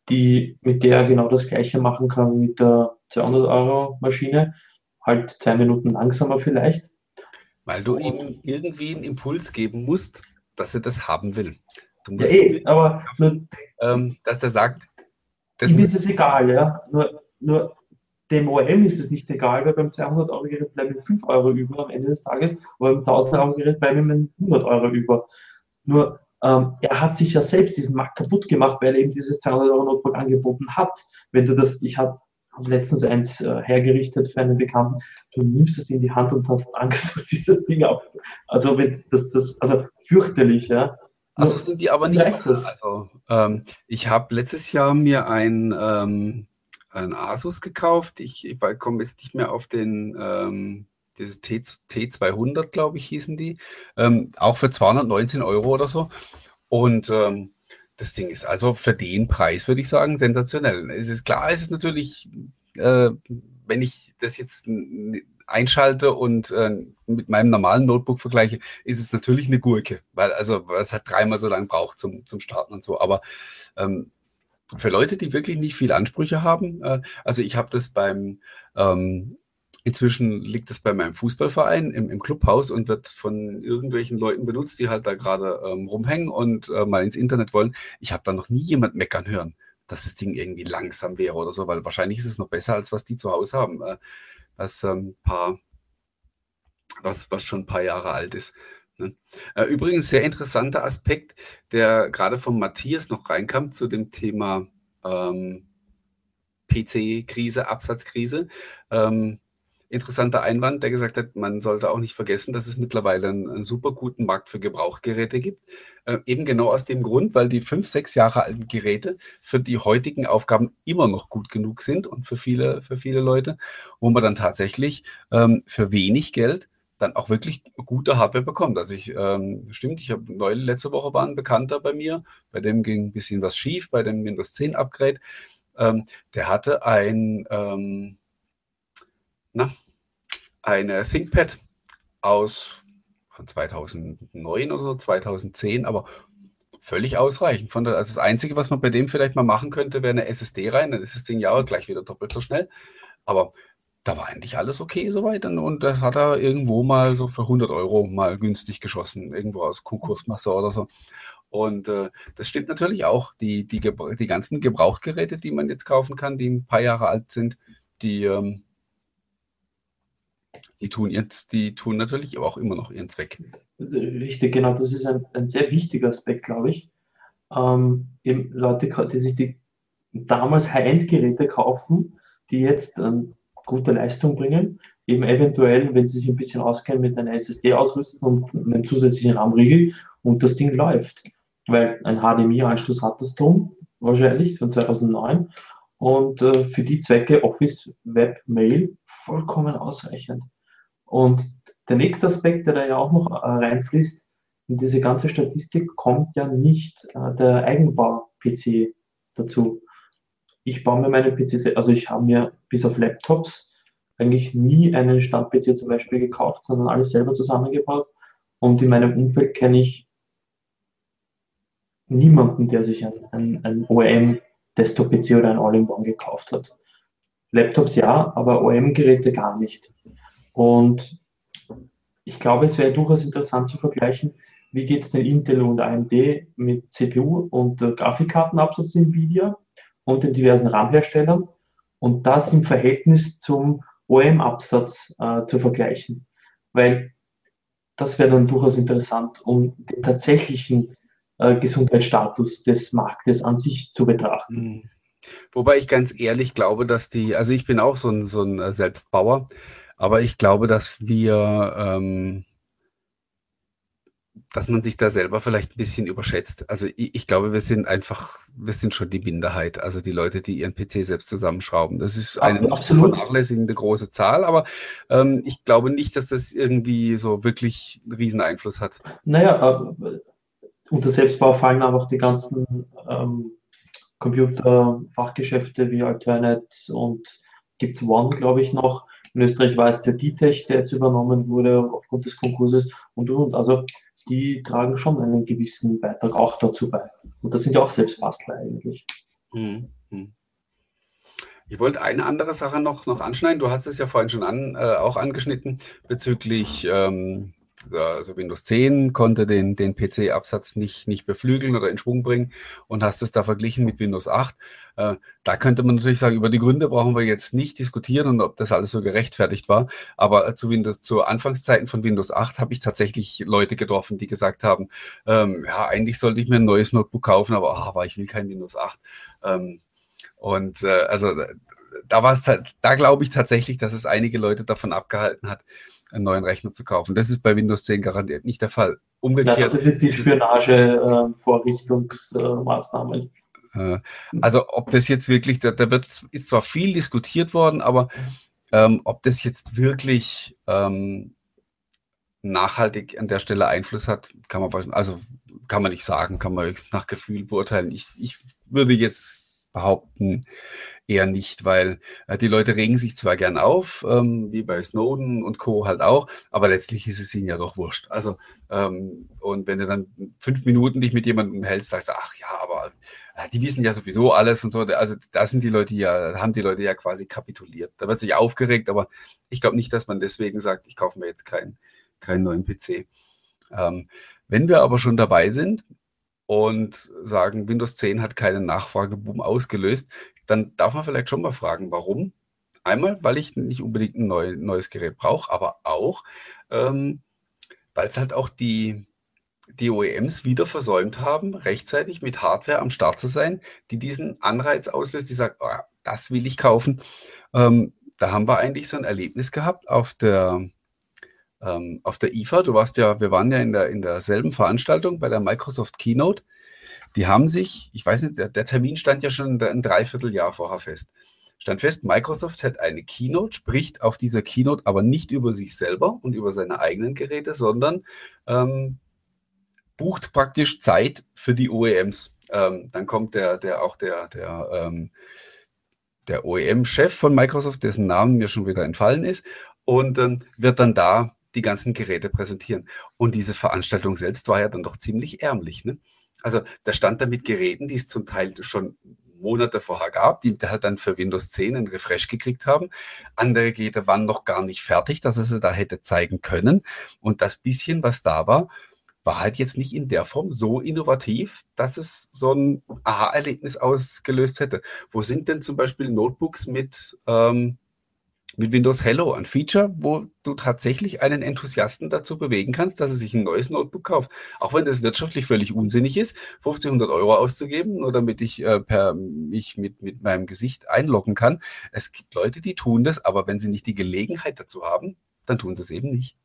die, mit der er genau das Gleiche machen kann wie mit der 200-Euro-Maschine, halt zwei Minuten langsamer vielleicht. Weil du ihm irgendwie einen Impuls geben musst, dass er das haben will. Du musst ja, eh, aber nur, ähm, dass er sagt, das ihm ist es egal, ja. Nur, nur dem OM ist es nicht egal, weil beim 200 Euro Gerät bleiben 5 Euro über am Ende des Tages, aber beim 1000 Euro Gerät bleiben ihm 100 Euro über. Nur ähm, er hat sich ja selbst diesen Markt kaputt gemacht, weil er eben dieses 200 Euro Notebook angeboten hat. Wenn du das, ich habe hab letztens eins äh, hergerichtet für einen Bekannten, du nimmst es in die Hand und hast Angst, dass dieses Ding auch, also wenn das, das, also fürchterlich, ja. Also sind die aber nicht. Also ähm, ich habe letztes Jahr mir ein ähm, ein Asus gekauft. Ich, ich komme jetzt nicht mehr auf den, ähm, diese T, T200, glaube ich, hießen die. Ähm, auch für 219 Euro oder so. Und ähm, das Ding ist also für den Preis, würde ich sagen, sensationell. Es ist klar, es ist natürlich, äh, wenn ich das jetzt einschalte und äh, mit meinem normalen Notebook vergleiche, ist es natürlich eine Gurke, weil also es hat dreimal so lange braucht zum, zum Starten und so. Aber ähm, für Leute, die wirklich nicht viel Ansprüche haben, äh, also ich habe das beim, ähm, inzwischen liegt das bei meinem Fußballverein im, im Clubhaus und wird von irgendwelchen Leuten benutzt, die halt da gerade ähm, rumhängen und äh, mal ins Internet wollen. Ich habe da noch nie jemand meckern hören, dass das Ding irgendwie langsam wäre oder so, weil wahrscheinlich ist es noch besser, als was die zu Hause haben, äh, was ähm, paar, was, was schon ein paar Jahre alt ist. Ne? Äh, übrigens, sehr interessanter Aspekt, der gerade von Matthias noch reinkam zu dem Thema ähm, PC-Krise, Absatzkrise. Ähm, interessanter Einwand, der gesagt hat, man sollte auch nicht vergessen, dass es mittlerweile einen, einen super guten Markt für Gebrauchgeräte gibt. Äh, eben genau aus dem Grund, weil die fünf, sechs Jahre alten Geräte für die heutigen Aufgaben immer noch gut genug sind und für viele, für viele Leute, wo man dann tatsächlich ähm, für wenig Geld dann auch wirklich gute Hardware bekommt. Also ich, ähm, stimmt, ich habe neulich, letzte Woche war ein Bekannter bei mir, bei dem ging ein bisschen was schief, bei dem Windows 10 Upgrade. Ähm, der hatte ein, ähm, na, eine ThinkPad aus von 2009 oder so, 2010, aber völlig ausreichend. Von der, also das Einzige, was man bei dem vielleicht mal machen könnte, wäre eine SSD rein, dann ist das Ding ja gleich wieder doppelt so schnell. Aber da war eigentlich alles okay soweit. Und, und das hat er irgendwo mal so für 100 Euro mal günstig geschossen, irgendwo aus Konkursmasse oder so. Und äh, das stimmt natürlich auch. Die, die, die ganzen Gebrauchtgeräte, die man jetzt kaufen kann, die ein paar Jahre alt sind, die, ähm, die, tun jetzt, die tun natürlich auch immer noch ihren Zweck. Richtig, genau. Das ist ein, ein sehr wichtiger Aspekt, glaube ich. Ähm, Leute, die sich die damals High-End-Geräte kaufen, die jetzt ähm, gute Leistung bringen, eben eventuell, wenn sie sich ein bisschen auskennen, mit einer SSD ausrüsten und einem zusätzlichen RAM-Riegel und das Ding läuft weil ein HDMI-Anschluss hat das drum, wahrscheinlich, von 2009. Und äh, für die Zwecke Office, Web, Mail vollkommen ausreichend. Und der nächste Aspekt, der da ja auch noch äh, reinfließt, in diese ganze Statistik kommt ja nicht äh, der Eigenbau-PC dazu. Ich baue mir meine PCs, also ich habe mir bis auf Laptops eigentlich nie einen Stand-PC zum Beispiel gekauft, sondern alles selber zusammengebaut. Und in meinem Umfeld kenne ich niemanden, der sich ein, ein, ein OEM Desktop-PC oder ein All-in-One gekauft hat. Laptops ja, aber OEM-Geräte gar nicht. Und ich glaube, es wäre durchaus interessant zu vergleichen, wie geht es denn Intel und AMD mit CPU und äh, Grafikkartenabsatz Nvidia und den diversen RAM-Herstellern und das im Verhältnis zum OEM-Absatz äh, zu vergleichen. Weil das wäre dann durchaus interessant, um den tatsächlichen äh, Gesundheitsstatus des Marktes an sich zu betrachten. Mhm. Wobei ich ganz ehrlich glaube, dass die, also ich bin auch so ein, so ein äh, Selbstbauer, aber ich glaube, dass wir, ähm, dass man sich da selber vielleicht ein bisschen überschätzt. Also ich, ich, glaube, wir sind einfach, wir sind schon die Minderheit, also die Leute, die ihren PC selbst zusammenschrauben. Das ist eine Ach, nicht zu vernachlässigende große Zahl, aber ähm, ich glaube nicht, dass das irgendwie so wirklich einen riesen Einfluss hat. Naja, äh, unter Selbstbau fallen einfach die ganzen ähm, Computerfachgeschäfte wie Alternate und gibt es One, glaube ich, noch. In Österreich war es der Ditech, der jetzt übernommen wurde aufgrund des Konkurses und und und. Also die tragen schon einen gewissen Beitrag auch dazu bei. Und das sind ja auch Selbstbastler eigentlich. Mhm. Ich wollte eine andere Sache noch, noch anschneiden. Du hast es ja vorhin schon an, äh, auch angeschnitten bezüglich ähm, also Windows 10 konnte den, den PC-Absatz nicht, nicht beflügeln oder in Schwung bringen und hast es da verglichen mit Windows 8. Äh, da könnte man natürlich sagen, über die Gründe brauchen wir jetzt nicht diskutieren und ob das alles so gerechtfertigt war. Aber zu Windows, zu Anfangszeiten von Windows 8 habe ich tatsächlich Leute getroffen, die gesagt haben, ähm, ja, eigentlich sollte ich mir ein neues Notebook kaufen, aber, oh, aber ich will kein Windows 8. Ähm, und äh, also da war da glaube ich tatsächlich, dass es einige Leute davon abgehalten hat, einen neuen Rechner zu kaufen. Das ist bei Windows 10 garantiert nicht der Fall. Umgekehrt. Ja, das ist die Spionage-Vorrichtungsmaßnahmen. Äh, also ob das jetzt wirklich, da, da, wird, ist zwar viel diskutiert worden, aber ähm, ob das jetzt wirklich ähm, nachhaltig an der Stelle Einfluss hat, kann man also kann man nicht sagen, kann man nach Gefühl beurteilen. Ich, ich würde jetzt behaupten, eher nicht, weil äh, die Leute regen sich zwar gern auf, ähm, wie bei Snowden und Co. halt auch, aber letztlich ist es ihnen ja doch wurscht. Also, ähm, und wenn du dann fünf Minuten dich mit jemandem hältst, sagst du, ach ja, aber äh, die wissen ja sowieso alles und so. Also da sind die Leute ja, haben die Leute ja quasi kapituliert. Da wird sich aufgeregt, aber ich glaube nicht, dass man deswegen sagt, ich kaufe mir jetzt keinen keinen neuen PC. Ähm, wenn wir aber schon dabei sind, und sagen, Windows 10 hat keinen Nachfrageboom ausgelöst, dann darf man vielleicht schon mal fragen, warum? Einmal, weil ich nicht unbedingt ein neu, neues Gerät brauche, aber auch, ähm, weil es halt auch die, die OEMs wieder versäumt haben, rechtzeitig mit Hardware am Start zu sein, die diesen Anreiz auslöst, die sagt, oh, das will ich kaufen. Ähm, da haben wir eigentlich so ein Erlebnis gehabt auf der, ähm, auf der IFA. Du warst ja, wir waren ja in, der, in derselben Veranstaltung bei der Microsoft Keynote. Die haben sich, ich weiß nicht, der, der Termin stand ja schon ein Dreivierteljahr vorher fest. Stand fest, Microsoft hat eine Keynote, spricht auf dieser Keynote aber nicht über sich selber und über seine eigenen Geräte, sondern ähm, bucht praktisch Zeit für die OEMs. Ähm, dann kommt der, der auch der, der, ähm, der OEM-Chef von Microsoft, dessen Namen mir schon wieder entfallen ist, und ähm, wird dann da die ganzen Geräte präsentieren. Und diese Veranstaltung selbst war ja dann doch ziemlich ärmlich. Ne? Also da stand da mit Geräten, die es zum Teil schon Monate vorher gab, die halt dann für Windows 10 einen Refresh gekriegt haben. Andere Geräte waren noch gar nicht fertig, dass er sie da hätte zeigen können. Und das bisschen, was da war, war halt jetzt nicht in der Form so innovativ, dass es so ein Aha-Erlebnis ausgelöst hätte. Wo sind denn zum Beispiel Notebooks mit, ähm, mit Windows Hello ein Feature, wo du tatsächlich einen Enthusiasten dazu bewegen kannst, dass er sich ein neues Notebook kauft. Auch wenn das wirtschaftlich völlig unsinnig ist, 1500 Euro auszugeben, nur damit ich äh, per, mich mit, mit meinem Gesicht einloggen kann. Es gibt Leute, die tun das, aber wenn sie nicht die Gelegenheit dazu haben, dann tun sie es eben nicht.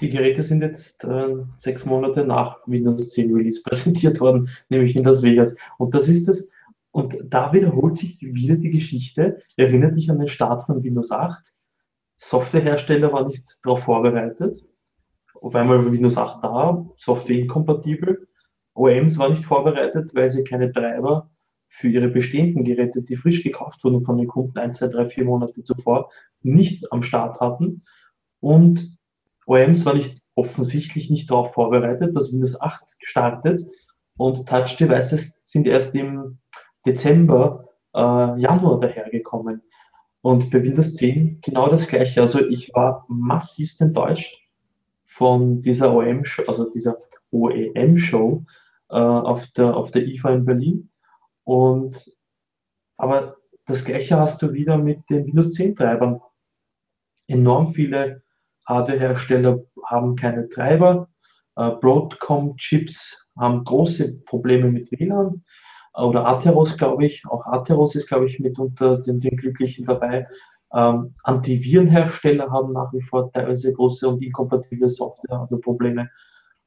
Die Geräte sind jetzt äh, sechs Monate nach Windows 10 Release präsentiert worden, nämlich in Las Vegas. Und das ist das, und da wiederholt sich wieder die Geschichte. Erinnert dich an den Start von Windows 8. Softwarehersteller war nicht darauf vorbereitet. Auf einmal war Windows 8 da, Software inkompatibel. OEMs war nicht vorbereitet, weil sie keine Treiber für ihre bestehenden Geräte, die frisch gekauft wurden von den Kunden ein, zwei, drei, vier Monate zuvor, nicht am Start hatten. Und OEMs war nicht offensichtlich nicht darauf vorbereitet, dass Windows 8 startet und Touch Devices sind erst im Dezember, äh, Januar dahergekommen. Und bei Windows 10 genau das gleiche. Also ich war massivst enttäuscht von dieser OEM-Show, also dieser OEM-Show äh, auf, der, auf der IFA in Berlin. Und aber das gleiche hast du wieder mit den Windows 10 Treibern. Enorm viele Hardware-Hersteller haben keine Treiber. Äh, Broadcom-Chips haben große Probleme mit WLAN oder Atheros, glaube ich. Auch Atheros ist, glaube ich, mit unter den, den Glücklichen dabei. Ähm, Antivirenhersteller haben nach wie vor teilweise große und inkompatible Software, also Probleme.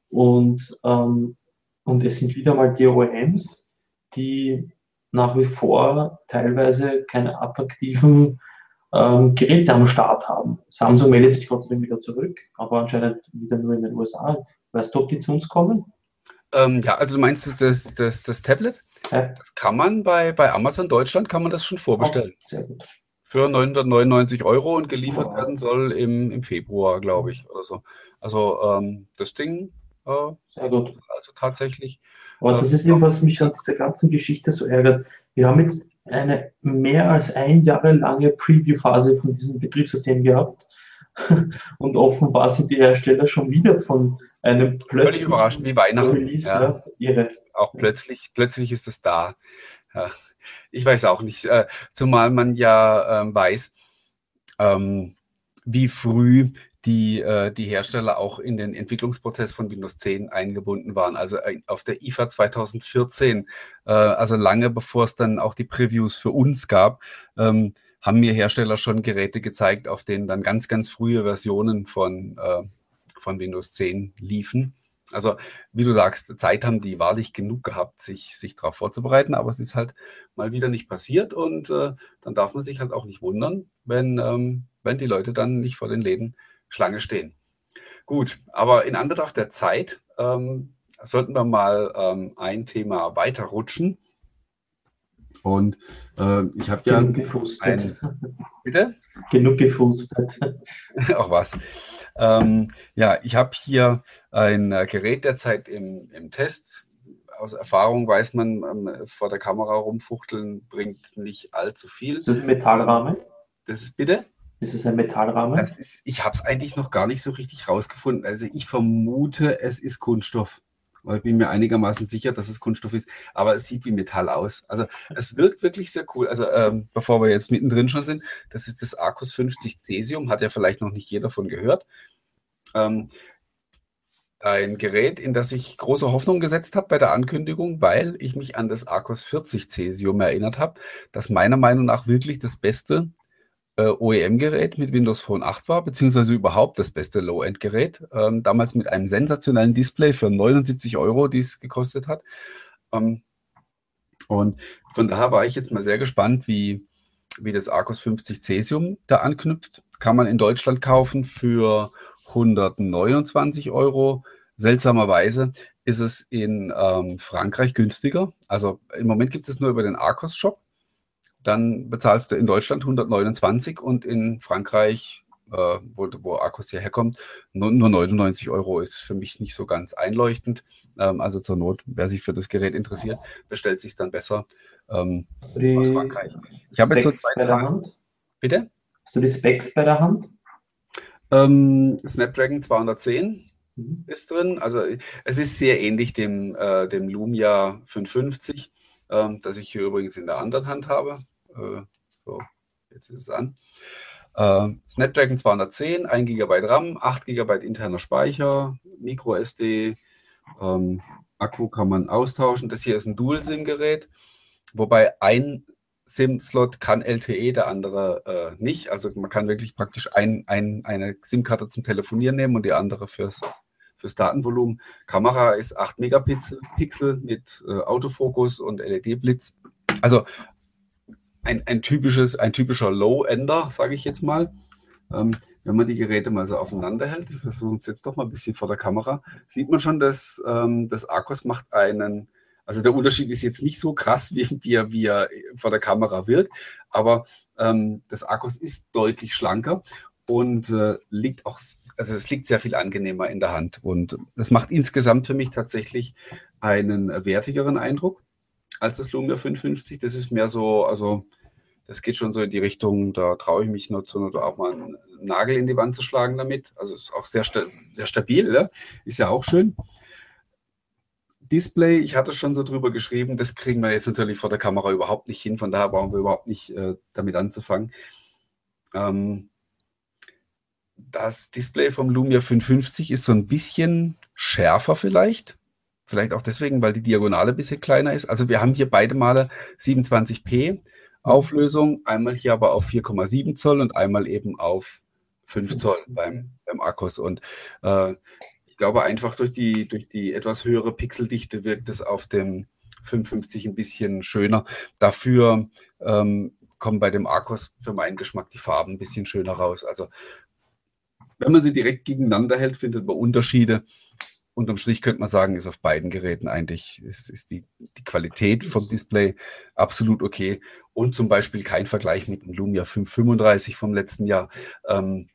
Und, ähm, und es sind wieder mal die OEMs, die nach wie vor teilweise keine attraktiven ähm, Geräte am Start haben. Samsung meldet sich Dank wieder zurück, aber anscheinend wieder nur in den USA. Weißt du, ob die zu uns kommen? Ähm, ja, also du meinst das, das, das Tablet? Ja. Das kann man bei, bei Amazon Deutschland kann man das schon vorbestellen. Oh, sehr gut. Für 999 Euro und geliefert oh. werden soll im, im Februar, glaube ich, oder so. Also ähm, das Ding äh, sehr gut. Also tatsächlich. Aber das äh, ist eben, was mich an dieser ganzen Geschichte so ärgert. Wir haben jetzt eine mehr als ein Jahre lange Preview-Phase von diesem Betriebssystem gehabt. Und offenbar sind die Hersteller schon wieder von einem plötzlich. Völlig überraschend wie Weihnachten. Release, ja. Ja, auch plötzlich, plötzlich ist es da. Ja. Ich weiß auch nicht, äh, zumal man ja ähm, weiß, ähm, wie früh die, äh, die Hersteller auch in den Entwicklungsprozess von Windows 10 eingebunden waren. Also äh, auf der IFA 2014, äh, also lange bevor es dann auch die Previews für uns gab, ähm, haben mir Hersteller schon Geräte gezeigt, auf denen dann ganz, ganz frühe Versionen von, äh, von Windows 10 liefen. Also, wie du sagst, Zeit haben die wahrlich genug gehabt, sich, sich darauf vorzubereiten, aber es ist halt mal wieder nicht passiert und äh, dann darf man sich halt auch nicht wundern, wenn, ähm, wenn die Leute dann nicht vor den Läden Schlange stehen. Gut, aber in Anbetracht der Zeit ähm, sollten wir mal ähm, ein Thema weiterrutschen. Und äh, ich habe ja. Genug gefustet. Ein, bitte? Genug gefustet. Auch was. Ähm, ja, ich habe hier ein Gerät derzeit im, im Test. Aus Erfahrung weiß man, ähm, vor der Kamera rumfuchteln bringt nicht allzu viel. Das ist ein Metallrahmen? Das ist bitte? Ist es ein Metallrahmen? Das ist, ich habe es eigentlich noch gar nicht so richtig rausgefunden. Also ich vermute, es ist Kunststoff. Weil ich bin mir einigermaßen sicher, dass es Kunststoff ist, aber es sieht wie Metall aus. Also es wirkt wirklich sehr cool. Also ähm, bevor wir jetzt mittendrin schon sind, das ist das Arcus 50 Cesium, hat ja vielleicht noch nicht jeder von gehört. Ähm, ein Gerät, in das ich große Hoffnung gesetzt habe bei der Ankündigung, weil ich mich an das Arcus 40 Cesium erinnert habe, das meiner Meinung nach wirklich das beste äh, OEM-Gerät mit Windows Phone 8 war, beziehungsweise überhaupt das beste Low-End-Gerät. Ähm, damals mit einem sensationellen Display für 79 Euro, die es gekostet hat. Ähm, und von daher war ich jetzt mal sehr gespannt, wie, wie das Arcus 50 Cesium da anknüpft. Kann man in Deutschland kaufen für 129 Euro. Seltsamerweise ist es in ähm, Frankreich günstiger. Also im Moment gibt es nur über den Arcos Shop dann bezahlst du in Deutschland 129 und in Frankreich, äh, wo, wo Akkus hierher kommt, nur, nur, 99 Euro ist für mich nicht so ganz einleuchtend. Ähm, also zur Not, wer sich für das Gerät interessiert, bestellt sich dann besser ähm, aus Frankreich. Ich habe jetzt so zwei bei der Hand? Bitte? Hast du die Specs bei der Hand? Ähm, Snapdragon 210 mhm. ist drin. Also es ist sehr ähnlich dem, äh, dem Lumia 550, äh, das ich hier übrigens in der anderen Hand habe. Äh, so, jetzt ist es an. Äh, Snapdragon 210, 1 GB RAM, 8 GB interner Speicher, Micro SD, ähm, Akku kann man austauschen. Das hier ist ein Dual-SIM-Gerät, wobei ein SIM-Slot kann LTE, der andere äh, nicht. Also man kann wirklich praktisch ein, ein, eine SIM-Karte zum Telefonieren nehmen und die andere fürs, fürs Datenvolumen. Kamera ist 8 Megapixel Pixel mit äh, Autofokus und LED-Blitz. Also ein, ein, typisches, ein typischer Low-Ender, sage ich jetzt mal. Ähm, wenn man die Geräte mal so aufeinander hält, ich versuche es jetzt doch mal ein bisschen vor der Kamera, sieht man schon, dass ähm, das Arcos macht einen, also der Unterschied ist jetzt nicht so krass, wie, wie, er, wie er vor der Kamera wirkt, aber ähm, das Arcos ist deutlich schlanker und äh, liegt auch, also es liegt sehr viel angenehmer in der Hand und das macht insgesamt für mich tatsächlich einen wertigeren Eindruck als das Lumia 550. Das ist mehr so, also das geht schon so in die Richtung, da traue ich mich nur zu, oder auch mal einen Nagel in die Wand zu schlagen damit. Also ist auch sehr, sehr stabil, ja? ist ja auch schön. Display, ich hatte schon so drüber geschrieben, das kriegen wir jetzt natürlich vor der Kamera überhaupt nicht hin, von daher brauchen wir überhaupt nicht äh, damit anzufangen. Ähm, das Display vom Lumia 550 ist so ein bisschen schärfer vielleicht. Vielleicht auch deswegen, weil die Diagonale ein bisschen kleiner ist. Also wir haben hier beide Male 27p Auflösung, einmal hier aber auf 4,7 Zoll und einmal eben auf 5 Zoll beim, beim Akkus. Und äh, ich glaube einfach durch die, durch die etwas höhere Pixeldichte wirkt es auf dem 550 ein bisschen schöner. Dafür ähm, kommen bei dem Akkus für meinen Geschmack die Farben ein bisschen schöner raus. Also wenn man sie direkt gegeneinander hält, findet man Unterschiede unterm Strich könnte man sagen, ist auf beiden Geräten eigentlich, ist, ist die, die Qualität vom Display absolut okay. Und zum Beispiel kein Vergleich mit dem Lumia 535 vom letzten Jahr, ähm,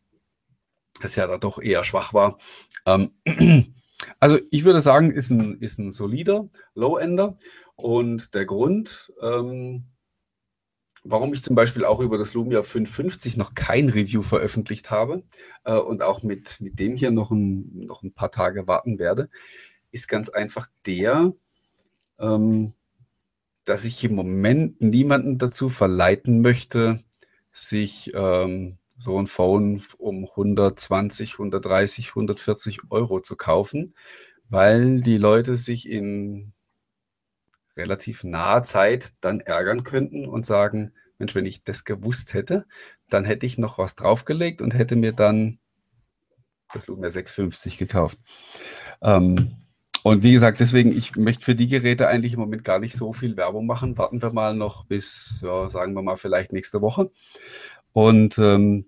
das ja da doch eher schwach war. Ähm, also ich würde sagen, ist ein, ist ein solider Low-Ender. Und der Grund, ähm, warum ich zum Beispiel auch über das Lumia 550 noch kein Review veröffentlicht habe äh, und auch mit, mit dem hier noch ein, noch ein paar Tage warten werde, ist ganz einfach der, ähm, dass ich im Moment niemanden dazu verleiten möchte, sich ähm, so ein Phone um 120, 130, 140 Euro zu kaufen, weil die Leute sich in relativ naher Zeit dann ärgern könnten und sagen, Mensch, wenn ich das gewusst hätte, dann hätte ich noch was draufgelegt und hätte mir dann das Lumia 650 gekauft. Ähm, und wie gesagt, deswegen, ich möchte für die Geräte eigentlich im Moment gar nicht so viel Werbung machen. Warten wir mal noch bis, ja, sagen wir mal, vielleicht nächste Woche. Und ähm,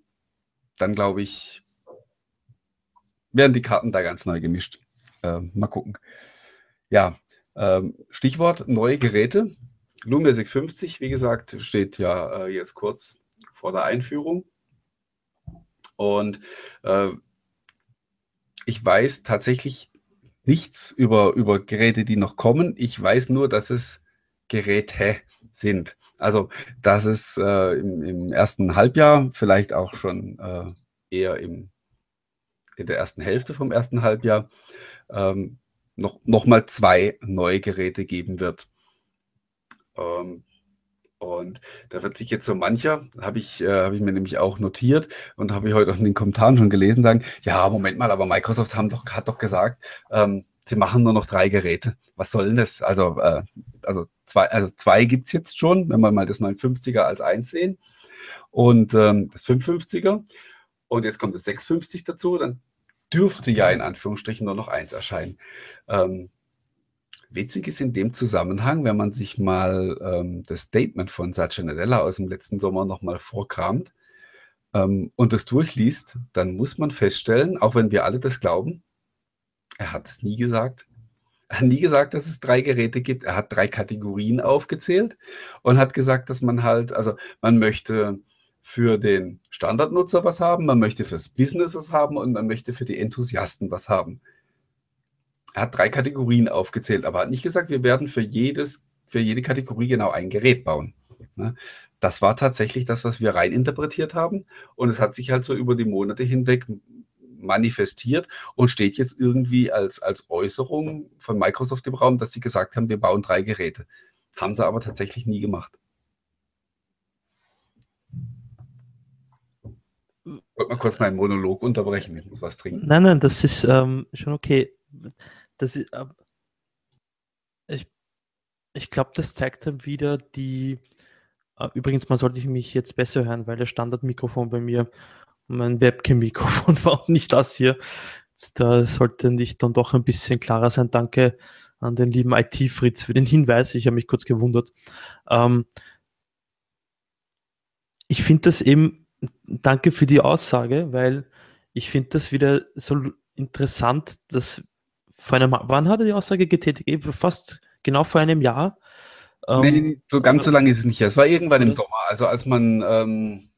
dann glaube ich, werden die Karten da ganz neu gemischt. Äh, mal gucken. Ja, ähm, Stichwort neue Geräte. Lumia 650, wie gesagt, steht ja äh, jetzt kurz vor der Einführung. Und äh, ich weiß tatsächlich nichts über, über Geräte, die noch kommen. Ich weiß nur, dass es Geräte sind. Also, dass es äh, im, im, ersten Halbjahr, vielleicht auch schon äh, eher im, in der ersten Hälfte vom ersten Halbjahr, ähm, noch, noch mal zwei neue Geräte geben wird. Ähm, und da wird sich jetzt so mancher, habe ich, äh, hab ich mir nämlich auch notiert und habe ich heute auch in den Kommentaren schon gelesen, sagen, ja, Moment mal, aber Microsoft haben doch, hat doch gesagt, ähm, sie machen nur noch drei Geräte. Was soll denn das? Also, äh, also zwei, also zwei gibt es jetzt schon, wenn wir mal das 950er als eins sehen. Und ähm, das 550er. Und jetzt kommt das 650 dazu, dann dürfte ja in Anführungsstrichen nur noch eins erscheinen. Ähm, witzig ist in dem Zusammenhang, wenn man sich mal ähm, das Statement von Satya Nadella aus dem letzten Sommer nochmal vorkramt ähm, und das durchliest, dann muss man feststellen, auch wenn wir alle das glauben, er hat es nie gesagt. Er hat nie gesagt, dass es drei Geräte gibt. Er hat drei Kategorien aufgezählt und hat gesagt, dass man halt, also man möchte für den Standardnutzer was haben, man möchte fürs Business was haben und man möchte für die Enthusiasten was haben. Er hat drei Kategorien aufgezählt, aber hat nicht gesagt, wir werden für jedes, für jede Kategorie genau ein Gerät bauen. Ne? Das war tatsächlich das, was wir rein interpretiert haben. Und es hat sich halt so über die Monate hinweg manifestiert und steht jetzt irgendwie als, als Äußerung von Microsoft im Raum, dass sie gesagt haben, wir bauen drei Geräte. Haben sie aber tatsächlich nie gemacht. Ich wollte mal kurz meinen Monolog unterbrechen, ich muss was trinken. Nein, nein, das ist ähm, schon okay. Das ist, äh, ich ich glaube, das zeigt dann wieder die, äh, übrigens, man sollte mich jetzt besser hören, weil das Standardmikrofon bei mir mein Webcam-Mikrofon war und nicht das hier. Da sollte nicht dann doch ein bisschen klarer sein. Danke an den lieben IT-Fritz für den Hinweis. Ich habe mich kurz gewundert. Ähm, ich finde das eben, danke für die Aussage, weil ich finde das wieder so interessant, dass vor einem, wann hat er die Aussage getätigt? Eben fast genau vor einem Jahr. Ähm, nee, so ganz so lange ist es nicht. Es war irgendwann im Sommer, also als man, ähm,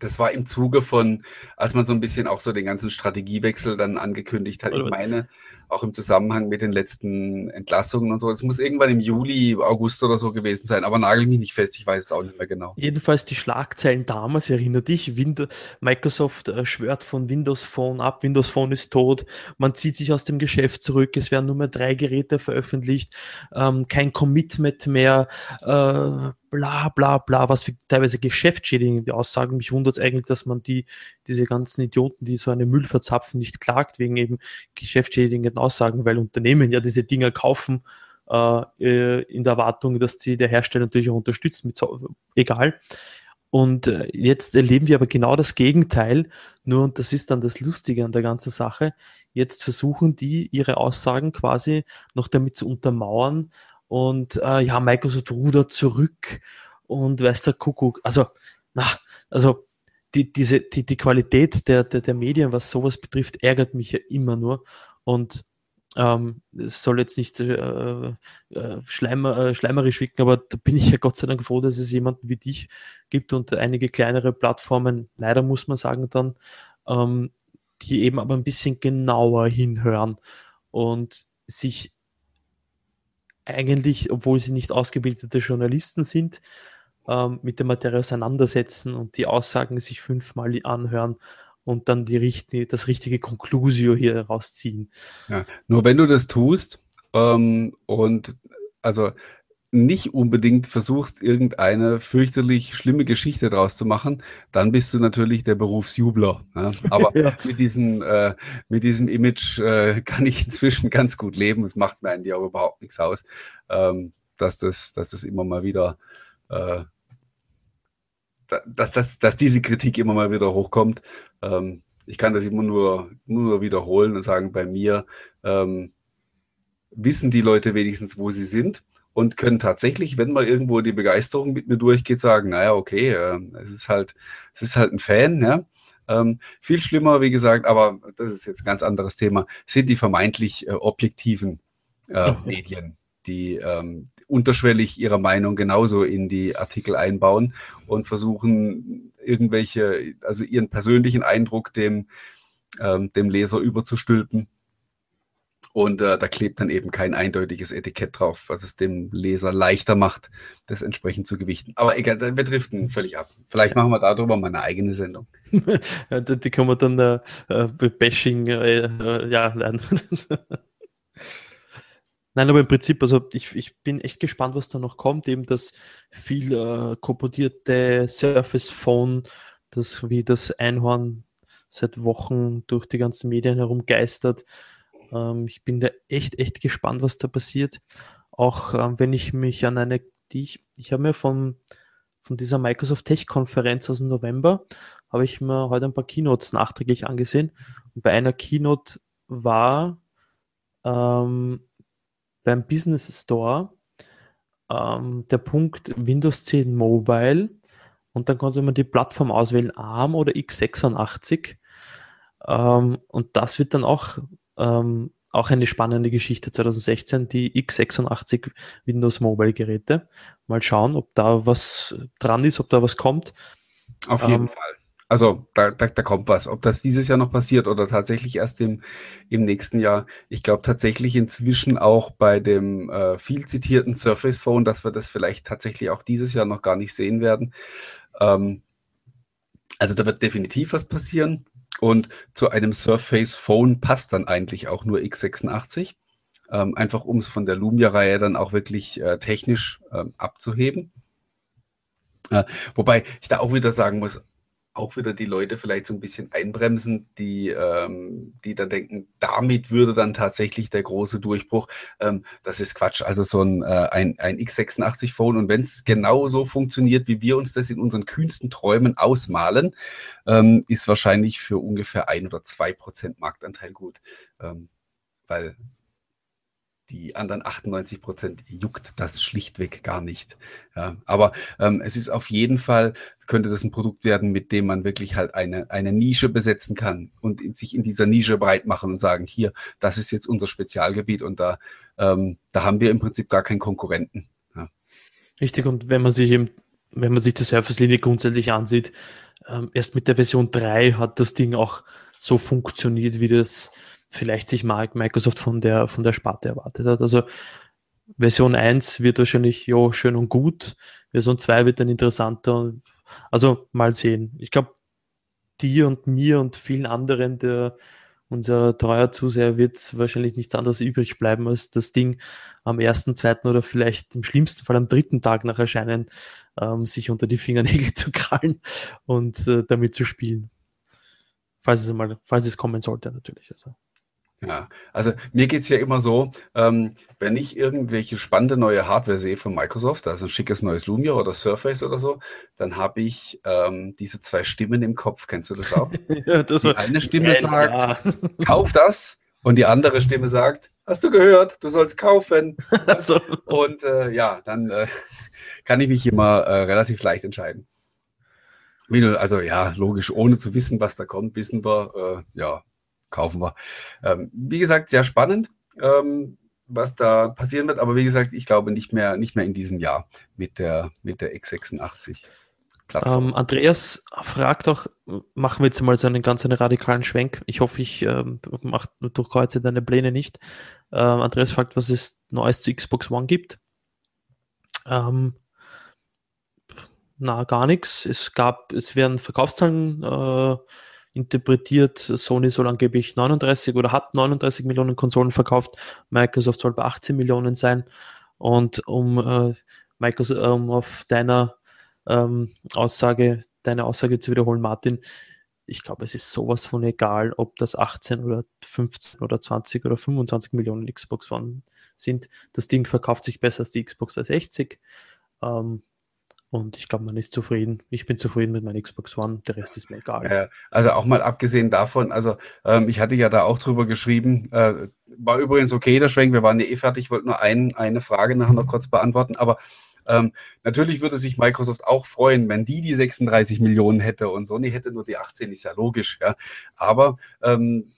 das war im Zuge von, als man so ein bisschen auch so den ganzen Strategiewechsel dann angekündigt hat. Ich meine, auch im Zusammenhang mit den letzten Entlassungen und so. Es muss irgendwann im Juli, August oder so gewesen sein, aber nagel mich nicht fest, ich weiß es auch nicht mehr genau. Jedenfalls die Schlagzeilen damals, erinnere dich, Wind Microsoft äh, schwört von Windows Phone ab, Windows Phone ist tot, man zieht sich aus dem Geschäft zurück, es werden nur mehr drei Geräte veröffentlicht, ähm, kein Commitment mehr, äh, bla bla bla, was für teilweise geschäftsschädigende Aussagen. Mich wundert es eigentlich, dass man die, diese ganzen Idioten, die so eine Müll verzapfen, nicht klagt wegen eben geschäftsschädigenden Aussagen, weil Unternehmen ja diese Dinger kaufen, äh, äh in der Erwartung, dass die der Hersteller natürlich auch unterstützen, mit egal. Und äh, jetzt erleben wir aber genau das Gegenteil, nur, und das ist dann das Lustige an der ganzen Sache, jetzt versuchen die ihre Aussagen quasi noch damit zu untermauern, und äh, ja, Microsoft rudert zurück und weiß der Kuckuck. Also, na, also die, diese, die, die Qualität der, der, der Medien, was sowas betrifft, ärgert mich ja immer nur. Und ähm, es soll jetzt nicht äh, äh, schleimer, äh, schleimerisch wirken, aber da bin ich ja Gott sei Dank froh, dass es jemanden wie dich gibt und einige kleinere Plattformen, leider muss man sagen dann, ähm, die eben aber ein bisschen genauer hinhören und sich eigentlich, obwohl sie nicht ausgebildete Journalisten sind, ähm, mit der Materie auseinandersetzen und die Aussagen sich fünfmal anhören und dann die richtige, das richtige Conclusio hier rausziehen. Ja, nur wenn du das tust ähm, und also nicht unbedingt versuchst, irgendeine fürchterlich schlimme Geschichte draus zu machen, dann bist du natürlich der Berufsjubler. Ne? Aber ja. mit, diesem, äh, mit diesem Image äh, kann ich inzwischen ganz gut leben. Es macht mir eigentlich auch überhaupt nichts aus, ähm, dass, das, dass das immer mal wieder, äh, dass, dass, dass diese Kritik immer mal wieder hochkommt. Ähm, ich kann das immer nur, nur wiederholen und sagen, bei mir ähm, wissen die Leute wenigstens, wo sie sind und können tatsächlich, wenn mal irgendwo die Begeisterung mit mir durchgeht, sagen, naja, okay, äh, es ist halt, es ist halt ein Fan, ja. Ähm, viel schlimmer, wie gesagt, aber das ist jetzt ein ganz anderes Thema, sind die vermeintlich äh, objektiven äh, Medien, die ähm, unterschwellig ihre Meinung genauso in die Artikel einbauen und versuchen, irgendwelche, also ihren persönlichen Eindruck dem, ähm, dem Leser überzustülpen und äh, da klebt dann eben kein eindeutiges Etikett drauf, was es dem Leser leichter macht, das entsprechend zu gewichten. Aber egal, wir driften völlig ab. Vielleicht machen wir darüber mal eine eigene Sendung. die können wir dann äh, äh Bashing, äh, äh, ja, lernen. Nein, aber im Prinzip, also ich, ich bin echt gespannt, was da noch kommt. Eben das viel äh, kopodierte Surface Phone, das wie das Einhorn seit Wochen durch die ganzen Medien herumgeistert. Ähm, ich bin da echt, echt gespannt, was da passiert. Auch ähm, wenn ich mich an eine, die ich, ich habe mir von, von dieser Microsoft Tech-Konferenz aus dem November, habe ich mir heute ein paar Keynotes nachträglich angesehen. Und bei einer Keynote war ähm, beim Business Store ähm, der Punkt Windows 10 Mobile und dann konnte man die Plattform auswählen, ARM oder x86. Ähm, und das wird dann auch ähm, auch eine spannende Geschichte 2016, die x86 Windows Mobile Geräte. Mal schauen, ob da was dran ist, ob da was kommt. Auf jeden ähm, Fall. Also da, da, da kommt was. Ob das dieses Jahr noch passiert oder tatsächlich erst im, im nächsten Jahr. Ich glaube tatsächlich inzwischen auch bei dem äh, viel zitierten Surface Phone, dass wir das vielleicht tatsächlich auch dieses Jahr noch gar nicht sehen werden. Ähm, also da wird definitiv was passieren. Und zu einem Surface Phone passt dann eigentlich auch nur x86. Ähm, einfach um es von der Lumia-Reihe dann auch wirklich äh, technisch äh, abzuheben. Äh, wobei ich da auch wieder sagen muss, auch wieder die Leute vielleicht so ein bisschen einbremsen, die, ähm, die dann denken, damit würde dann tatsächlich der große Durchbruch. Ähm, das ist Quatsch. Also so ein, äh, ein, ein x86-Phone und wenn es genau so funktioniert, wie wir uns das in unseren kühnsten Träumen ausmalen, ähm, ist wahrscheinlich für ungefähr ein oder zwei Prozent Marktanteil gut. Ähm, weil die anderen 98 Prozent juckt das schlichtweg gar nicht. Ja, aber ähm, es ist auf jeden Fall, könnte das ein Produkt werden, mit dem man wirklich halt eine, eine Nische besetzen kann und in, sich in dieser Nische breit machen und sagen, hier, das ist jetzt unser Spezialgebiet und da, ähm, da haben wir im Prinzip gar keinen Konkurrenten. Ja. Richtig, und wenn man sich eben, wenn man sich die Surface-Linie grundsätzlich ansieht, ähm, erst mit der Version 3 hat das Ding auch so funktioniert, wie das vielleicht sich Microsoft von der, von der Sparte erwartet hat. Also Version 1 wird wahrscheinlich ja schön und gut, Version 2 wird dann interessanter. Also mal sehen. Ich glaube, dir und mir und vielen anderen, der unser treuer Zuseher wird wahrscheinlich nichts anderes übrig bleiben, als das Ding am ersten, zweiten oder vielleicht im schlimmsten Fall am dritten Tag nach Erscheinen ähm, sich unter die Fingernägel zu krallen und äh, damit zu spielen. Falls es mal, falls es kommen sollte, natürlich. Also. Ja, also mir geht es ja immer so, ähm, wenn ich irgendwelche spannende neue Hardware sehe von Microsoft, also ein schickes neues Lumia oder Surface oder so, dann habe ich ähm, diese zwei Stimmen im Kopf. Kennst du das auch? ja, das die eine Stimme sagt, ja. kauf das und die andere Stimme sagt, hast du gehört, du sollst kaufen. so. Und äh, ja, dann äh, kann ich mich immer äh, relativ leicht entscheiden. Wie du, also ja, logisch, ohne zu wissen, was da kommt, wissen wir, äh, ja, kaufen wir. Ähm, wie gesagt, sehr spannend, ähm, was da passieren wird. Aber wie gesagt, ich glaube nicht mehr, nicht mehr in diesem Jahr mit der, mit der X86. Ähm, Andreas fragt auch, machen wir jetzt mal so einen ganz einen radikalen Schwenk. Ich hoffe, ich ähm, mach, durchkreuze deine Pläne nicht. Ähm, Andreas fragt, was es Neues zu Xbox One gibt. Ähm, na, gar nichts. Es gab, es werden Verkaufszahlen äh, interpretiert, Sony soll angeblich 39 oder hat 39 Millionen Konsolen verkauft, Microsoft soll bei 18 Millionen sein. Und um äh, Microsoft, um auf deiner ähm, Aussage, deine Aussage zu wiederholen, Martin, ich glaube, es ist sowas von egal, ob das 18 oder 15 oder 20 oder 25 Millionen Xbox One sind. Das Ding verkauft sich besser als die Xbox 360. Ähm, und ich glaube, man ist zufrieden. Ich bin zufrieden mit meinem Xbox One. Der Rest ist mir egal. Ja, also auch mal abgesehen davon, also ähm, ich hatte ja da auch drüber geschrieben, äh, war übrigens okay, der Schwenk, wir waren ja eh fertig, ich wollte nur ein, eine Frage nachher noch kurz beantworten, aber ähm, natürlich würde sich Microsoft auch freuen, wenn die die 36 Millionen hätte und Sony hätte nur die 18, ist ja logisch, ja. Aber ähm,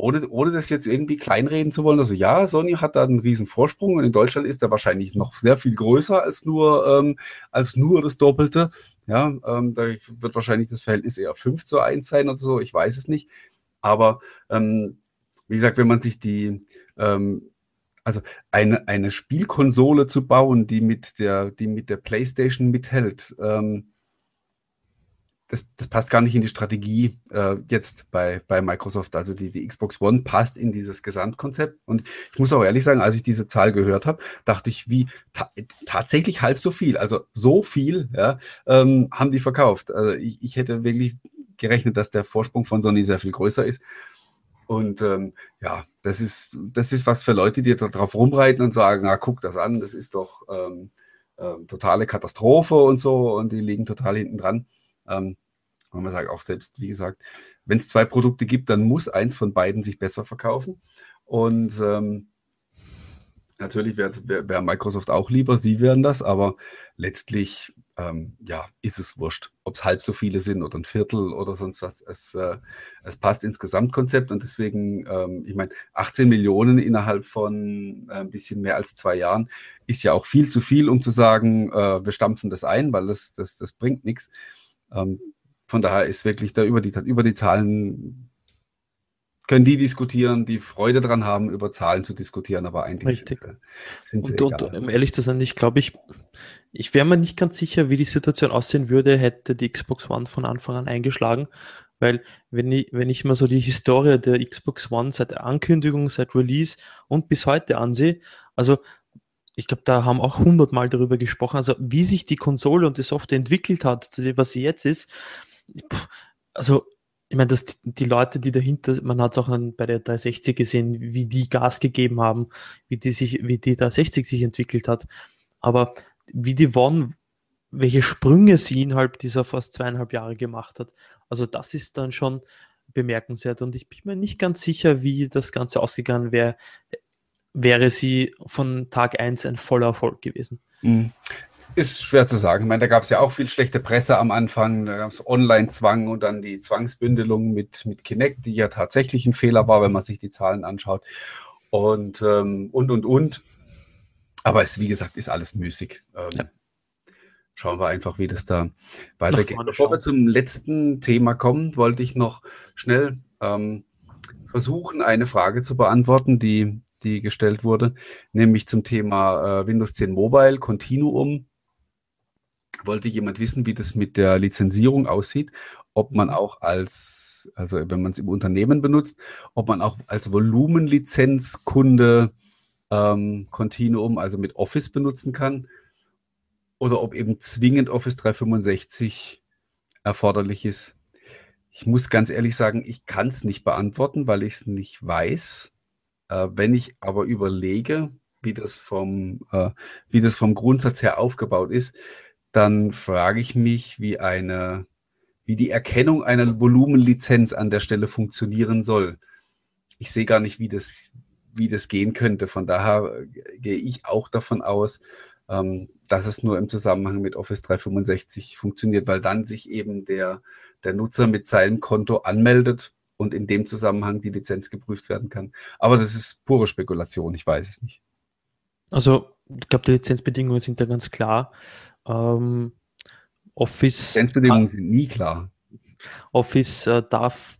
ohne, ohne das jetzt irgendwie kleinreden zu wollen, also ja, Sony hat da einen riesen Vorsprung und in Deutschland ist er wahrscheinlich noch sehr viel größer als nur, ähm, als nur das Doppelte. Ja, ähm, da wird wahrscheinlich das Verhältnis eher 5 zu 1 sein oder so, ich weiß es nicht. Aber ähm, wie gesagt, wenn man sich die, ähm, also eine, eine Spielkonsole zu bauen, die mit der, die mit der PlayStation mithält, ähm, das, das passt gar nicht in die Strategie äh, jetzt bei, bei Microsoft. Also die, die Xbox One passt in dieses Gesamtkonzept. Und ich muss auch ehrlich sagen, als ich diese Zahl gehört habe, dachte ich, wie ta tatsächlich halb so viel. Also so viel ja, ähm, haben die verkauft. Also ich, ich hätte wirklich gerechnet, dass der Vorsprung von Sony sehr viel größer ist. Und ähm, ja, das ist, das ist was für Leute, die da drauf rumreiten und sagen, na, guck das an, das ist doch ähm, äh, totale Katastrophe und so und die liegen total hinten dran. Ähm, und man sagt auch selbst, wie gesagt, wenn es zwei Produkte gibt, dann muss eins von beiden sich besser verkaufen. Und ähm, natürlich wäre wär, Microsoft auch lieber, sie wären das, aber letztlich ähm, ja, ist es wurscht, ob es halb so viele sind oder ein Viertel oder sonst was. Es, äh, es passt ins Gesamtkonzept und deswegen, ähm, ich meine, 18 Millionen innerhalb von äh, ein bisschen mehr als zwei Jahren ist ja auch viel zu viel, um zu sagen, äh, wir stampfen das ein, weil das, das, das bringt nichts. Ähm, von daher ist wirklich da über die, über die Zahlen können die diskutieren, die Freude daran haben, über Zahlen zu diskutieren, aber eigentlich Richtig. sind sie, sind sie und, und, um ehrlich zu sein, ich glaube, ich, ich wäre mir nicht ganz sicher, wie die Situation aussehen würde, hätte die Xbox One von Anfang an eingeschlagen, Weil wenn ich, wenn ich mal so die Historie der Xbox One seit der Ankündigung, seit Release und bis heute ansehe, also ich glaube, da haben auch hundertmal darüber gesprochen, also wie sich die Konsole und die Software entwickelt hat, zu dem, was sie jetzt ist. Also, ich meine, dass die, die, Leute, die dahinter, man hat es auch bei der 360 gesehen, wie die Gas gegeben haben, wie die sich, wie die 360 sich entwickelt hat. Aber wie die One, welche Sprünge sie innerhalb dieser fast zweieinhalb Jahre gemacht hat. Also das ist dann schon bemerkenswert und ich bin mir nicht ganz sicher, wie das Ganze ausgegangen wäre, wäre sie von Tag 1 ein voller Erfolg gewesen. Mhm. Ist schwer zu sagen. Ich meine, da gab es ja auch viel schlechte Presse am Anfang. Da gab es Online-Zwang und dann die Zwangsbündelung mit, mit Kinect, die ja tatsächlich ein Fehler war, wenn man sich die Zahlen anschaut. Und, ähm, und, und, und. Aber es, wie gesagt, ist alles müßig. Ähm, ja. Schauen wir einfach, wie das da weitergeht. Bevor wir zum letzten Thema kommen, wollte ich noch schnell ähm, versuchen, eine Frage zu beantworten, die die gestellt wurde, nämlich zum Thema äh, Windows 10 Mobile Continuum. Wollte jemand wissen, wie das mit der Lizenzierung aussieht, ob man auch als, also wenn man es im Unternehmen benutzt, ob man auch als Volumenlizenzkunde ähm, Continuum, also mit Office benutzen kann, oder ob eben zwingend Office 365 erforderlich ist. Ich muss ganz ehrlich sagen, ich kann es nicht beantworten, weil ich es nicht weiß. Äh, wenn ich aber überlege, wie das, vom, äh, wie das vom Grundsatz her aufgebaut ist, dann frage ich mich, wie eine, wie die Erkennung einer Volumenlizenz an der Stelle funktionieren soll. Ich sehe gar nicht, wie das, wie das gehen könnte. Von daher gehe ich auch davon aus, ähm, dass es nur im Zusammenhang mit Office 365 funktioniert, weil dann sich eben der, der Nutzer mit seinem Konto anmeldet und in dem Zusammenhang die Lizenz geprüft werden kann. Aber das ist pure Spekulation, ich weiß es nicht. Also, ich glaube, die Lizenzbedingungen sind da ganz klar. Ähm, Office. Lizenzbedingungen sind nie klar. Office äh, darf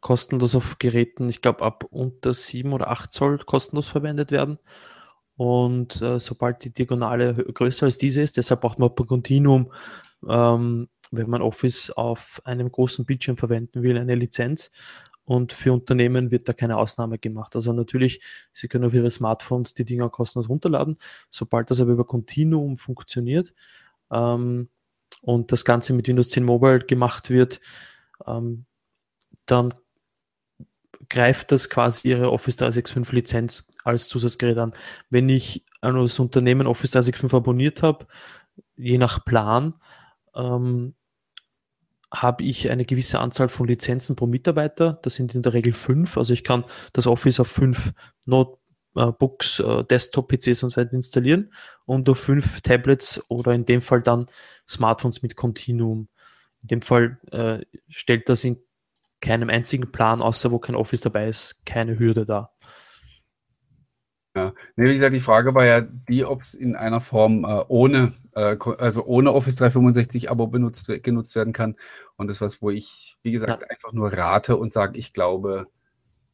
kostenlos auf Geräten, ich glaube, ab unter 7 oder 8 Zoll kostenlos verwendet werden. Und äh, sobald die Diagonale größer als diese ist, deshalb braucht man Continuum ähm, wenn man Office auf einem großen Bildschirm verwenden will, eine Lizenz. Und für Unternehmen wird da keine Ausnahme gemacht. Also natürlich, Sie können auf Ihre Smartphones die Dinger kostenlos runterladen. Sobald das aber über Continuum funktioniert ähm, und das Ganze mit Windows 10 Mobile gemacht wird, ähm, dann greift das quasi Ihre Office 365 Lizenz als Zusatzgerät an. Wenn ich das Unternehmen Office 365 abonniert habe, je nach Plan, ähm, habe ich eine gewisse Anzahl von Lizenzen pro Mitarbeiter. Das sind in der Regel fünf. Also ich kann das Office auf fünf Notebooks, äh, Desktop-PCs und so weiter installieren und auf fünf Tablets oder in dem Fall dann Smartphones mit Continuum. In dem Fall äh, stellt das in keinem einzigen Plan, außer wo kein Office dabei ist, keine Hürde dar. Ja, nee, wie gesagt, die Frage war ja die, ob es in einer Form äh, ohne, äh, also ohne Office 365 Abo benutzt, genutzt werden kann. Und das was, wo ich, wie gesagt, ja. einfach nur rate und sage, ich glaube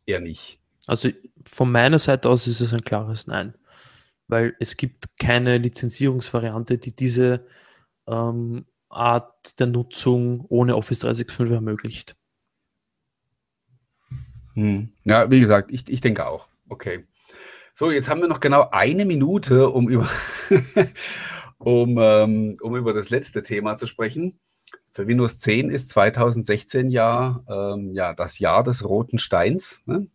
eher nicht. Also von meiner Seite aus ist es ein klares Nein. Weil es gibt keine Lizenzierungsvariante, die diese ähm, Art der Nutzung ohne Office 365 ermöglicht. Hm. Ja, wie gesagt, ich, ich denke auch. Okay. So, jetzt haben wir noch genau eine Minute, um über, um, ähm, um über das letzte Thema zu sprechen. Für Windows 10 ist 2016 ja, ähm, ja das Jahr des roten Steins. Ne?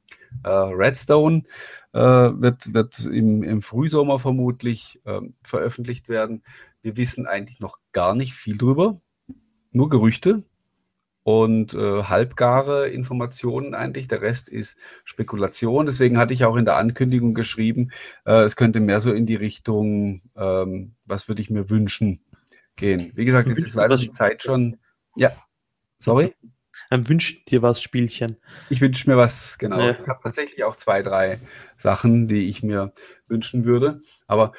Äh, Redstone äh, wird, wird im, im Frühsommer vermutlich äh, veröffentlicht werden. Wir wissen eigentlich noch gar nicht viel drüber. Nur Gerüchte und äh, halbgare Informationen eigentlich. Der Rest ist Spekulation. Deswegen hatte ich auch in der Ankündigung geschrieben, äh, es könnte mehr so in die Richtung, ähm, was würde ich mir wünschen, gehen. Wie gesagt, jetzt ist leider die Zeit schon. Ja, sorry. Dann wünscht dir was, Spielchen. Ich wünsche mir was, genau. Ja. Ich habe tatsächlich auch zwei, drei Sachen, die ich mir wünschen würde. Aber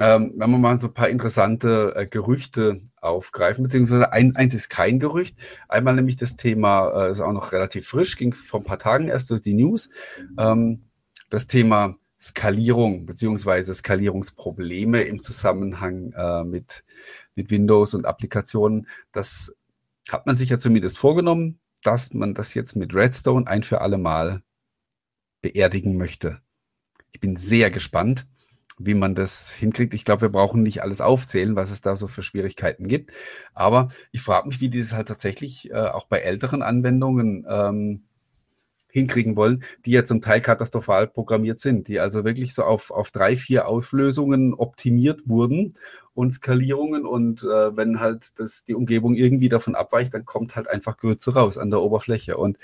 ähm, wenn wir mal so ein paar interessante äh, Gerüchte aufgreifen, beziehungsweise ein, eins ist kein Gerücht. Einmal nämlich das Thema, äh, ist auch noch relativ frisch, ging vor ein paar Tagen erst durch die News. Ähm, das Thema Skalierung beziehungsweise Skalierungsprobleme im Zusammenhang äh, mit, mit Windows und Applikationen. Das hat man sich ja zumindest vorgenommen, dass man das jetzt mit Redstone ein für alle Mal beerdigen möchte. Ich bin sehr gespannt, wie man das hinkriegt. Ich glaube, wir brauchen nicht alles aufzählen, was es da so für Schwierigkeiten gibt. Aber ich frage mich, wie die das halt tatsächlich äh, auch bei älteren Anwendungen ähm, hinkriegen wollen, die ja zum Teil katastrophal programmiert sind, die also wirklich so auf, auf drei, vier Auflösungen optimiert wurden und Skalierungen und äh, wenn halt das, die Umgebung irgendwie davon abweicht, dann kommt halt einfach Grütze raus an der Oberfläche und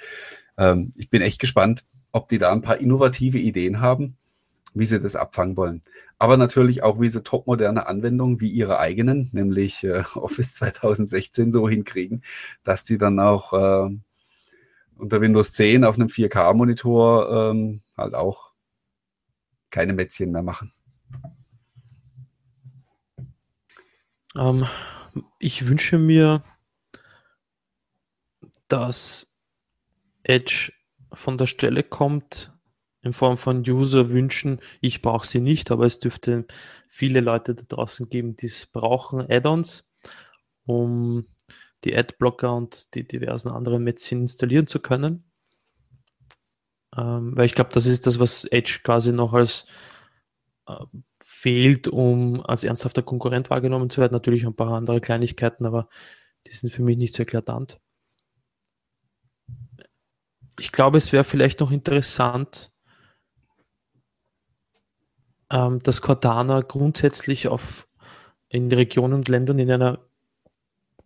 ähm, ich bin echt gespannt, ob die da ein paar innovative Ideen haben, wie sie das abfangen wollen. Aber natürlich auch, wie sie topmoderne Anwendungen wie ihre eigenen, nämlich äh, Office 2016 so hinkriegen, dass die dann auch äh, unter Windows 10 auf einem 4K-Monitor ähm, halt auch keine Mätzchen mehr machen. Ähm, ich wünsche mir, dass Edge von der Stelle kommt in Form von User-Wünschen. Ich brauche sie nicht, aber es dürfte viele Leute da draußen geben, die es brauchen, Add-ons, um die Adblocker und die diversen anderen Mätzchen installieren zu können. Ähm, weil ich glaube, das ist das, was Edge quasi noch als äh, fehlt, um als ernsthafter Konkurrent wahrgenommen zu werden. Natürlich ein paar andere Kleinigkeiten, aber die sind für mich nicht so eklatant. Ich glaube, es wäre vielleicht noch interessant, ähm, dass Cortana grundsätzlich auf in Regionen und Ländern in einer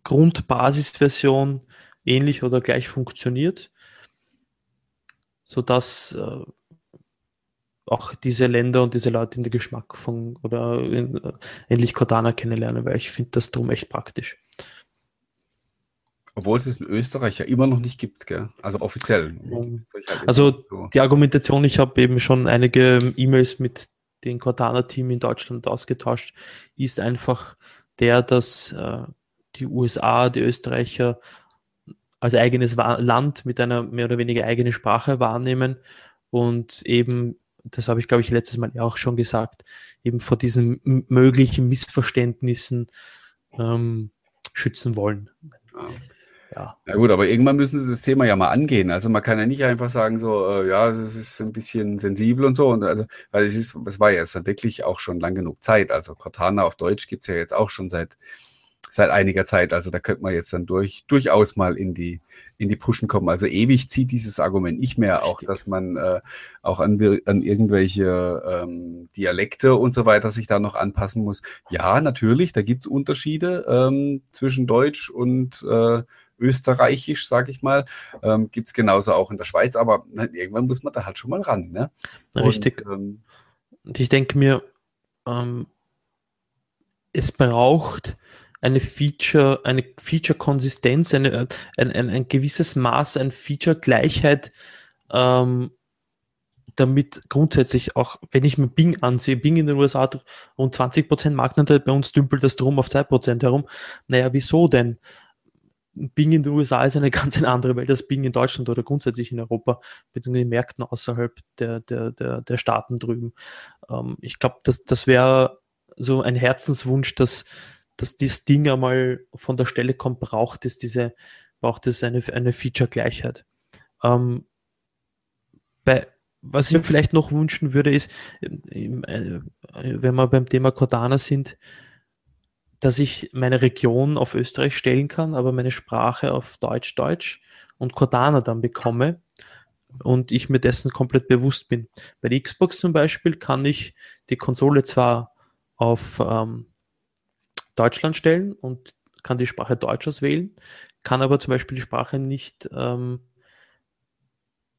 Grundbasisversion ähnlich oder gleich funktioniert, sodass äh, auch diese Länder und diese Leute in den Geschmack von oder in, äh, endlich Cortana kennenlernen, weil ich finde das drum echt praktisch. Obwohl es es in Österreich ja immer noch nicht gibt, gell? also offiziell. Halt also so. die Argumentation, ich habe eben schon einige E-Mails mit dem Cortana-Team in Deutschland ausgetauscht, ist einfach der, dass äh, die USA, die Österreicher als eigenes Land mit einer mehr oder weniger eigenen Sprache wahrnehmen und eben das habe ich, glaube ich, letztes Mal auch schon gesagt, eben vor diesen möglichen Missverständnissen ähm, schützen wollen. Ja. ja gut, aber irgendwann müssen sie das Thema ja mal angehen. Also man kann ja nicht einfach sagen so, äh, ja, das ist ein bisschen sensibel und so. Und also, weil es ist, es war ja jetzt wirklich auch schon lang genug Zeit. Also Cortana auf Deutsch gibt es ja jetzt auch schon seit seit einiger Zeit. Also da könnte man jetzt dann durch, durchaus mal in die, in die Pushen kommen. Also ewig zieht dieses Argument nicht mehr, auch dass man äh, auch an, an irgendwelche ähm, Dialekte und so weiter sich da noch anpassen muss. Ja, natürlich, da gibt es Unterschiede ähm, zwischen Deutsch und äh, Österreichisch, sage ich mal. Ähm, gibt es genauso auch in der Schweiz, aber na, irgendwann muss man da halt schon mal ran. Ne? Richtig. Und, ähm, und ich denke mir, ähm, es braucht eine Feature, eine Feature-Konsistenz, eine, ein, ein, ein gewisses Maß an Feature-Gleichheit, ähm, damit grundsätzlich auch, wenn ich mir Bing ansehe, Bing in den USA rund 20% Marktanteil, bei uns dümpelt das drum auf 2% herum. Naja, wieso denn? Bing in den USA ist eine ganz andere Welt als Bing in Deutschland oder grundsätzlich in Europa, beziehungsweise in Märkten außerhalb der, der, der, der Staaten drüben. Ähm, ich glaube, das, das wäre so ein Herzenswunsch, dass, dass dieses Ding einmal von der Stelle kommt, braucht es diese, braucht es eine, eine Feature-Gleichheit. Ähm, bei, was ich mir vielleicht noch wünschen würde, ist, äh, wenn wir beim Thema Cordana sind, dass ich meine Region auf Österreich stellen kann, aber meine Sprache auf Deutsch, Deutsch und Cordana dann bekomme und ich mir dessen komplett bewusst bin. Bei der Xbox zum Beispiel kann ich die Konsole zwar auf ähm, Deutschland stellen und kann die Sprache Deutsch auswählen, kann aber zum Beispiel die Sprache nicht ähm,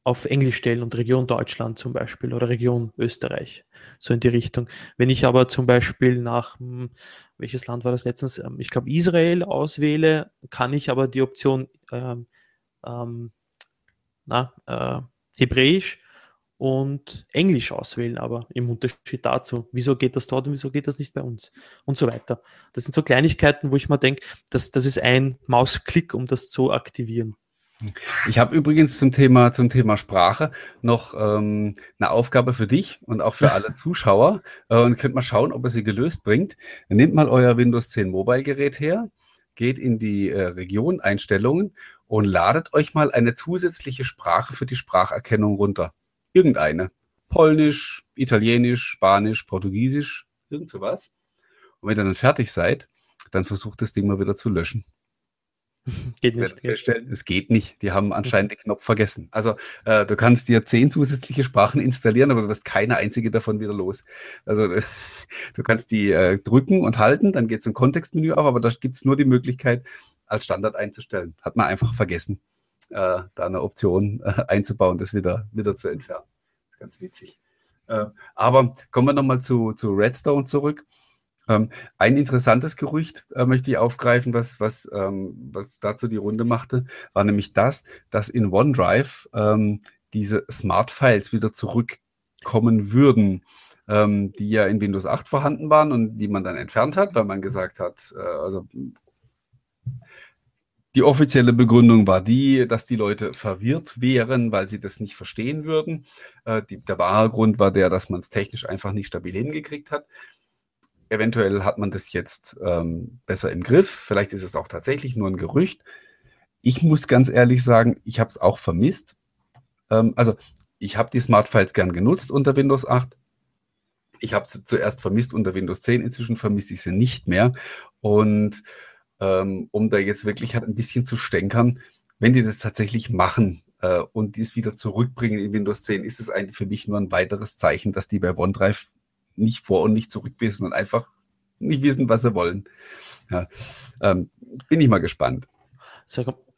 auf Englisch stellen und Region Deutschland zum Beispiel oder Region Österreich, so in die Richtung. Wenn ich aber zum Beispiel nach, hm, welches Land war das letztens, ähm, ich glaube Israel auswähle, kann ich aber die Option ähm, ähm, na, äh, Hebräisch und Englisch auswählen, aber im Unterschied dazu, wieso geht das dort und wieso geht das nicht bei uns und so weiter. Das sind so Kleinigkeiten, wo ich mal denke, das, das ist ein Mausklick, um das zu aktivieren. Ich habe übrigens zum Thema, zum Thema Sprache noch ähm, eine Aufgabe für dich und auch für alle Zuschauer. Äh, und könnt mal schauen, ob ihr sie gelöst bringt. Nehmt mal euer Windows 10 Mobile Gerät her, geht in die äh, Region Einstellungen und ladet euch mal eine zusätzliche Sprache für die Spracherkennung runter. Irgendeine. Polnisch, Italienisch, Spanisch, Portugiesisch, irgend sowas. Und wenn ihr dann fertig seid, dann versucht das Ding mal wieder zu löschen. Geht nicht. Feststellen, es geht nicht. Die haben anscheinend den Knopf vergessen. Also äh, du kannst dir zehn zusätzliche Sprachen installieren, aber du wirst keine einzige davon wieder los. Also äh, du kannst die äh, drücken und halten, dann geht es im Kontextmenü auf, aber da gibt es nur die Möglichkeit, als Standard einzustellen. Hat man einfach vergessen, äh, da eine Option äh, einzubauen, das wieder, wieder zu entfernen. Ganz witzig. Äh, aber kommen wir nochmal zu, zu Redstone zurück. Ähm, ein interessantes Gerücht äh, möchte ich aufgreifen, was, was, ähm, was dazu die Runde machte, war nämlich das, dass in OneDrive ähm, diese Smart-Files wieder zurückkommen würden, ähm, die ja in Windows 8 vorhanden waren und die man dann entfernt hat, weil man gesagt hat, äh, also die offizielle Begründung war die, dass die Leute verwirrt wären, weil sie das nicht verstehen würden. Äh, die, der wahre Grund war der, dass man es technisch einfach nicht stabil hingekriegt hat. Eventuell hat man das jetzt ähm, besser im Griff. Vielleicht ist es auch tatsächlich nur ein Gerücht. Ich muss ganz ehrlich sagen, ich habe es auch vermisst. Ähm, also ich habe die Smart Files gern genutzt unter Windows 8. Ich habe sie zuerst vermisst unter Windows 10. Inzwischen vermisse ich sie nicht mehr. Und ähm, um da jetzt wirklich halt ein bisschen zu stänkern, wenn die das tatsächlich machen äh, und dies wieder zurückbringen in Windows 10, ist es eigentlich für mich nur ein weiteres Zeichen, dass die bei OneDrive nicht vor und nicht zurück wissen und einfach nicht wissen, was sie wollen. Ja, ähm, bin ich mal gespannt.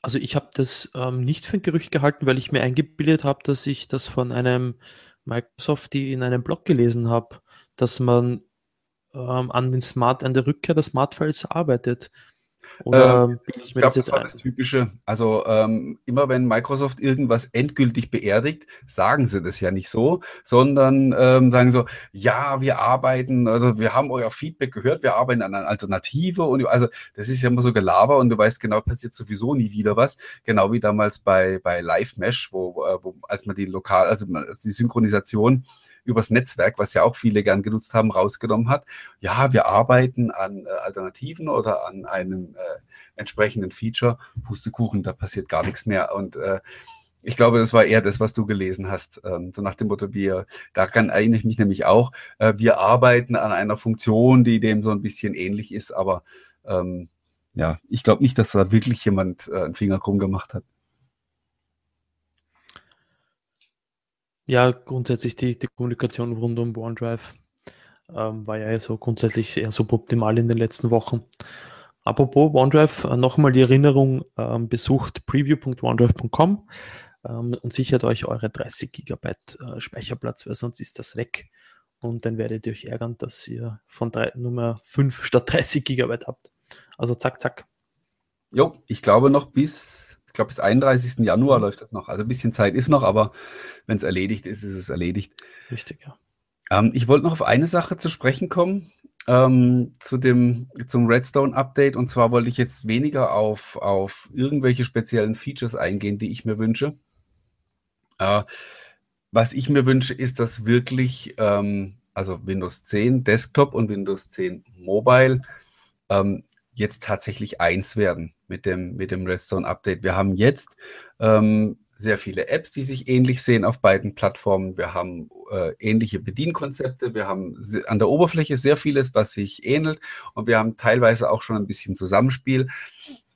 Also ich habe das ähm, nicht für ein Gerücht gehalten, weil ich mir eingebildet habe, dass ich das von einem Microsoft in einem Blog gelesen habe, dass man ähm, an den Smart, an der Rückkehr der Smartfiles arbeitet. Oder ähm, ich, ich glaube, das, war das Typische. Also ähm, immer wenn Microsoft irgendwas endgültig beerdigt, sagen sie das ja nicht so, sondern ähm, sagen so, ja, wir arbeiten, also wir haben euer Feedback gehört, wir arbeiten an einer Alternative und also das ist ja immer so Gelaber und du weißt genau, passiert sowieso nie wieder was. Genau wie damals bei, bei Live Mesh, wo, äh, wo als man die lokal, also die Synchronisation übers Netzwerk, was ja auch viele gern genutzt haben, rausgenommen hat. Ja, wir arbeiten an äh, Alternativen oder an einem äh, entsprechenden Feature. Pustekuchen, da passiert gar nichts mehr. Und äh, ich glaube, das war eher das, was du gelesen hast. Ähm, so nach dem Motto, wir, daran erinnere ich mich nämlich auch, äh, wir arbeiten an einer Funktion, die dem so ein bisschen ähnlich ist, aber ähm, ja, ich glaube nicht, dass da wirklich jemand äh, einen Finger krumm gemacht hat. Ja, grundsätzlich die, die Kommunikation rund um OneDrive ähm, war ja so grundsätzlich eher suboptimal in den letzten Wochen. Apropos OneDrive, äh, nochmal die Erinnerung, ähm, besucht preview.onedrive.com ähm, und sichert euch eure 30 GB äh, Speicherplatz, weil sonst ist das weg. Und dann werdet ihr euch ärgern, dass ihr von drei, Nummer 5 statt 30 GB habt. Also zack, zack. Jo, ich glaube noch bis glaube, bis 31. Januar läuft das noch. Also ein bisschen Zeit ist noch, aber wenn es erledigt ist, ist es erledigt. Richtig, ja. Ähm, ich wollte noch auf eine Sache zu sprechen kommen, ähm, zu dem, zum Redstone-Update. Und zwar wollte ich jetzt weniger auf, auf irgendwelche speziellen Features eingehen, die ich mir wünsche. Äh, was ich mir wünsche, ist, dass wirklich, ähm, also Windows 10 Desktop und Windows 10 Mobile ähm, jetzt tatsächlich eins werden mit dem, mit dem Redstone Update. Wir haben jetzt ähm, sehr viele Apps, die sich ähnlich sehen auf beiden Plattformen. Wir haben äh, ähnliche Bedienkonzepte. Wir haben an der Oberfläche sehr vieles, was sich ähnelt. Und wir haben teilweise auch schon ein bisschen Zusammenspiel.